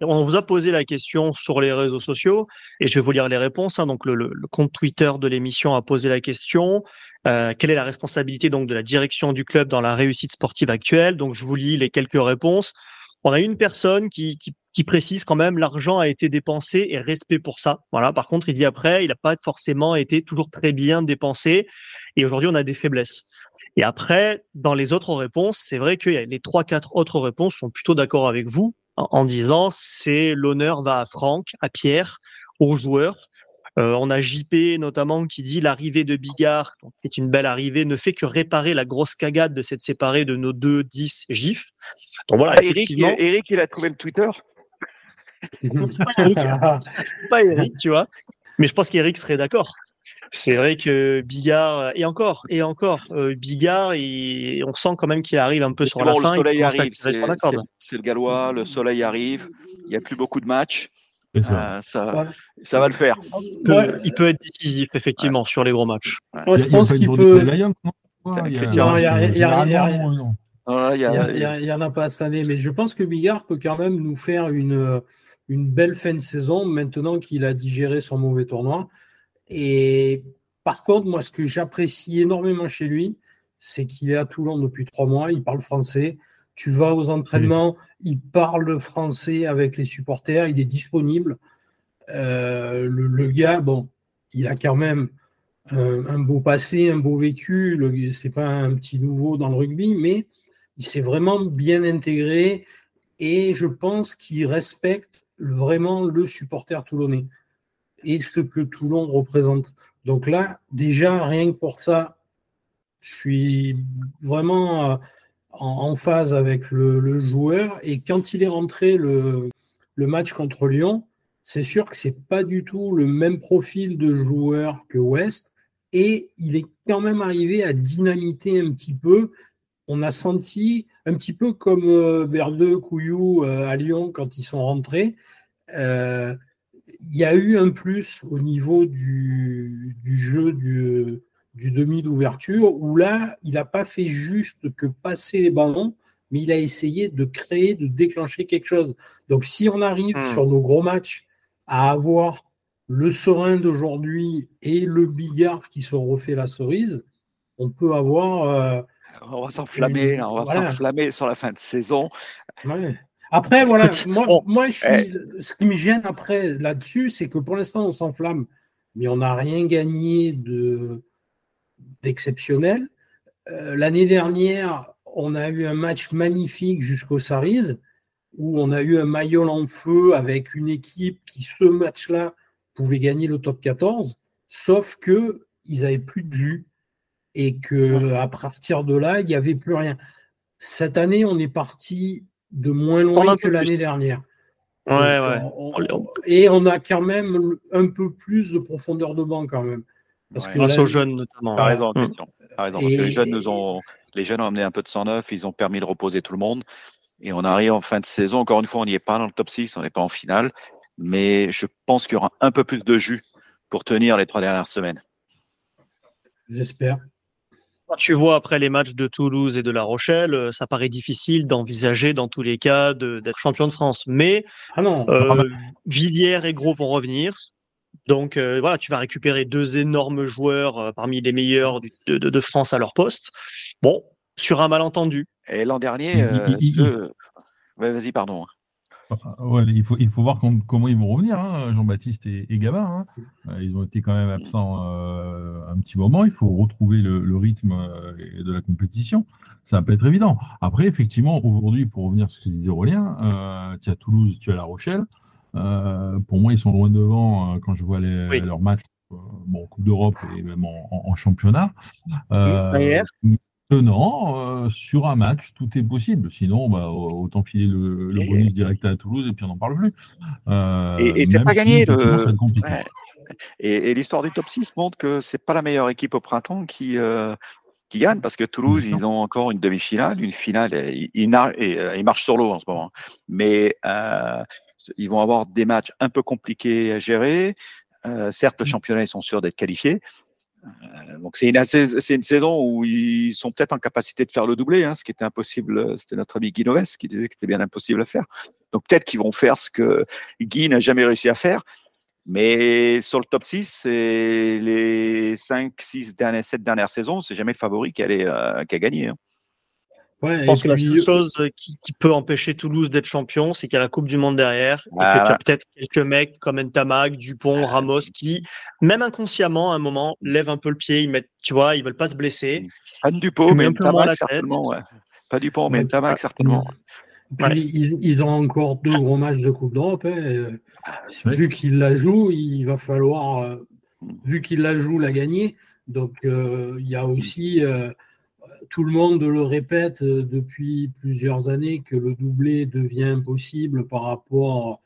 On vous a posé la question sur les réseaux sociaux et je vais vous lire les réponses. Hein. Donc le, compte Twitter de l'émission a posé la question euh, quelle est la responsabilité donc de la direction du club dans la réussite sportive actuelle? Donc je vous lis les quelques réponses. On a une personne qui, qui, précise quand même l'argent a été dépensé et respect pour ça. Voilà. Par contre, il dit après, il n'a pas forcément été toujours très bien dépensé et aujourd'hui on a des faiblesses. Et après, dans les autres réponses, c'est vrai que les trois, quatre autres réponses sont plutôt d'accord avec vous en, disant c'est l'honneur va à Franck, à Pierre, aux joueurs. Euh, on a JP notamment qui dit l'arrivée de Bigard, c'est une belle arrivée, ne fait que réparer la grosse cagade de cette séparée de nos deux 10 gifs. Donc voilà, ah, Eric, Eric, il a trouvé le Twitter. c'est pas Eric, tu vois. Mais je pense qu'Eric serait d'accord. C'est vrai que Bigard, et encore, et encore, euh, Bigard, on sent quand même qu'il arrive un peu sur la fin. Le soleil arrive, c'est le gallois, le soleil arrive, il n'y a plus beaucoup de matchs. ça. Euh, ça, va le faire. Il peut, être décisif, effectivement, sur les gros matchs. je pense qu'il peut. Il n'y en a pas cette année, mais je pense que Bigard peut quand même nous faire une, une belle fin de saison maintenant qu'il a digéré son mauvais tournoi. Et par contre, moi, ce que j'apprécie énormément chez lui, c'est qu'il est à Toulon depuis trois mois, il parle français. Tu vas aux entraînements, il parle français avec les supporters, il est disponible. Euh, le, gars, bon, il a quand même un, beau passé, un beau vécu. C'est pas un petit nouveau dans le rugby, mais il s'est vraiment bien intégré et je pense qu'il respecte vraiment le supporter toulonnais et ce que Toulon représente. Donc là, déjà, rien que pour ça, je suis vraiment euh, en, phase avec le, joueur. Et quand il est rentré le, match contre Lyon, c'est sûr que c'est pas du tout le même profil de joueur que West. Et il est quand même arrivé à dynamiter un petit peu. On a senti un petit peu comme euh, Berdeux, Couillou euh, à Lyon quand ils sont rentrés. Euh, il y a eu un plus au niveau du, jeu du, du demi d'ouverture, où là, il n'a pas fait juste que passer les ballons, mais il a essayé de créer, de déclencher quelque chose. Donc si on arrive Hmm. sur nos gros matchs à avoir le serein d'aujourd'hui et le bigard qui se refait la cerise, on peut avoir... euh, On va s'enflammer, on va Voilà. s'enflammer sur la fin de saison. Ouais. Après, voilà, moi, bon, moi je suis, eh. ce qui me gêne après là-dessus, c'est que pour l'instant, on s'enflamme, mais on n'a rien gagné de d'exceptionnel. Euh, L'année dernière, on a eu un match magnifique jusqu'au Saris, où on a eu un maillot en feu avec une équipe qui, ce match-là, pouvait gagner le top 14, sauf que ils n'avaient plus de jus et que à partir de là, il n'y avait plus rien. Cette année, on est parti de moins loin que l'année dernière. Ouais, Donc, ouais. on- On- on- et on a quand même un peu plus de profondeur de banc quand même. Parce Ouais. que Grâce là- aux jeunes notamment. T'as raison, Mm. Raison. Parce Et- que les jeunes nous ont, les jeunes ont amené un peu de sang neuf, ils ont permis de reposer tout le monde. Et on arrive en fin de saison. Encore une fois, on n'y est pas dans le top 6, on n'est pas en finale. Mais je pense qu'il y aura un peu plus de jus pour tenir les trois dernières semaines. J'espère. Quand tu vois après les matchs de Toulouse et de La Rochelle, euh, ça paraît difficile d'envisager dans tous les cas d'être champion de France. Mais Ah non, euh, Villiers et Gros vont revenir. Donc euh, voilà, tu vas récupérer deux énormes joueurs euh, parmi les meilleurs du- de, de- de France à leur poste. Bon, sur un malentendu. Et l'an dernier, euh, Ouais, vas-y, pardon. Ouais, il, faut, il faut voir com- comment ils vont revenir, hein, Jean-Baptiste et, et Gabin. hein. Euh, Ils ont été quand même absents euh, un petit moment. Il faut retrouver le, le rythme euh, de la compétition. Ça va pas être évident. Après, effectivement, aujourd'hui, pour revenir sur ce que disait Aurélien, euh, tu as Toulouse, tu as La Rochelle. Pour moi, ils sont loin devant quand je vois les, Oui. leurs matchs bon, en Coupe d'Europe et même en, en- en championnat. Ça y est. Maintenant, euh, sur un match, tout est possible. Sinon, bah, autant filer le, le Et- bonus direct à Toulouse et puis on n'en parle plus. Euh, Et, et c'est pas si, gagné. Le... ouais. Et, et l'histoire du top 6 montre que c'est pas la meilleure équipe au printemps qui, euh, qui gagne parce que Toulouse, ils ont encore une demi-finale, une finale. Ils, ils euh, marchent sur l'eau en ce moment. Mais euh, ils vont avoir des matchs un peu compliqués à gérer. Euh, certes, le championnat, ils sont sûrs d'être qualifiés. Euh, donc c'est une, saison où ils sont peut-être en capacité de faire le doublé, hein, ce qui était impossible. C'était notre ami Guy Noves qui disait que c'était bien impossible à faire. Donc peut-être qu'ils vont faire ce que Guy n'a jamais réussi à faire. Mais sur le top 6, c'est les 5, 6 dernières, 7 dernières saisons, c'est jamais le favori qui, allait, euh, qui a gagné. hein. Ouais, Je et pense que la seule chose qui, qui peut empêcher Toulouse d'être champion, c'est qu'il y a la Coupe du Monde derrière et qu'il y Voilà. a peut-être quelques mecs comme Ntamak, Dupont, Ramos qui, même inconsciemment, à un moment, lèvent un peu le pied. Ils mettent, tu vois, ils veulent pas se blesser. Pas de Dupont, Tu mais Ntamak, certainement. Ouais. Pas Dupont, mais. Ntamak, certainement. puis Ouais. ils, ils ont encore deux gros matchs de Coupe d'Europe. hein, et, euh, Ouais. Vu qu'ils la jouent, il va falloir, euh, Mm. vu qu'ils la jouent, la gagner. Donc euh, il y a aussi, euh, tout le monde le répète euh, depuis plusieurs années que le doublé devient impossible par rapport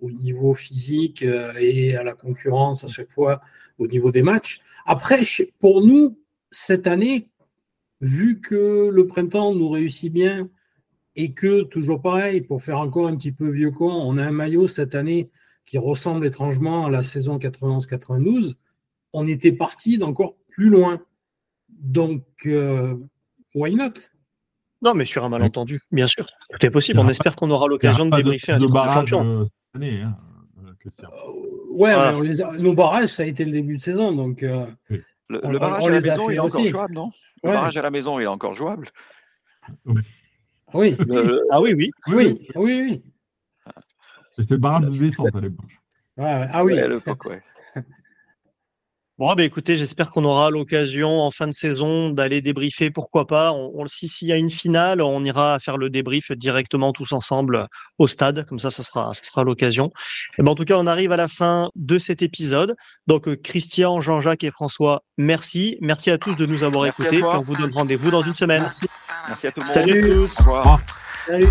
au niveau physique euh, et à la concurrence à chaque fois au niveau des matchs. Après, pour nous, cette année, vu que le printemps nous réussit bien et que, toujours pareil, pour faire encore un petit peu vieux con, on a un maillot cette année qui ressemble étrangement à la saison 91-92, on était parti d'encore plus loin. Donc, euh, why not? Non, mais sur un malentendu, bien sûr. Tout est possible. On espère qu'on aura l'occasion de débriefer un de titre de champion. euh, année. Hein, euh, que c'est- Ouais, Voilà. mais on les a- nos barrages, ça a été le début de saison. Donc, euh, Le, On- le barrage on à la maison, il est encore jouable, non? Le barrage à la maison, il est encore jouable. oui, Le- Ah oui, oui. oui, oui, oui. C'était le barrage de descente à l'époque. Ah oui. ouais, à l'époque, ouais. Bon, bah, écoutez, j'espère qu'on aura l'occasion en fin de saison d'aller débriefer, pourquoi pas. On, on- si s'il y a une finale, on ira faire le débrief directement tous ensemble au stade, comme ça, ça sera, ça sera l'occasion. Et ben, en tout cas, on arrive à la fin de cet épisode. Donc, euh, Christian, Jean-Jacques et François, merci. Merci à tous de nous avoir Merci écoutés. on vous donne rendez-vous dans une semaine. Merci. Merci à tout le monde. Salut à tous. Au revoir. Salut.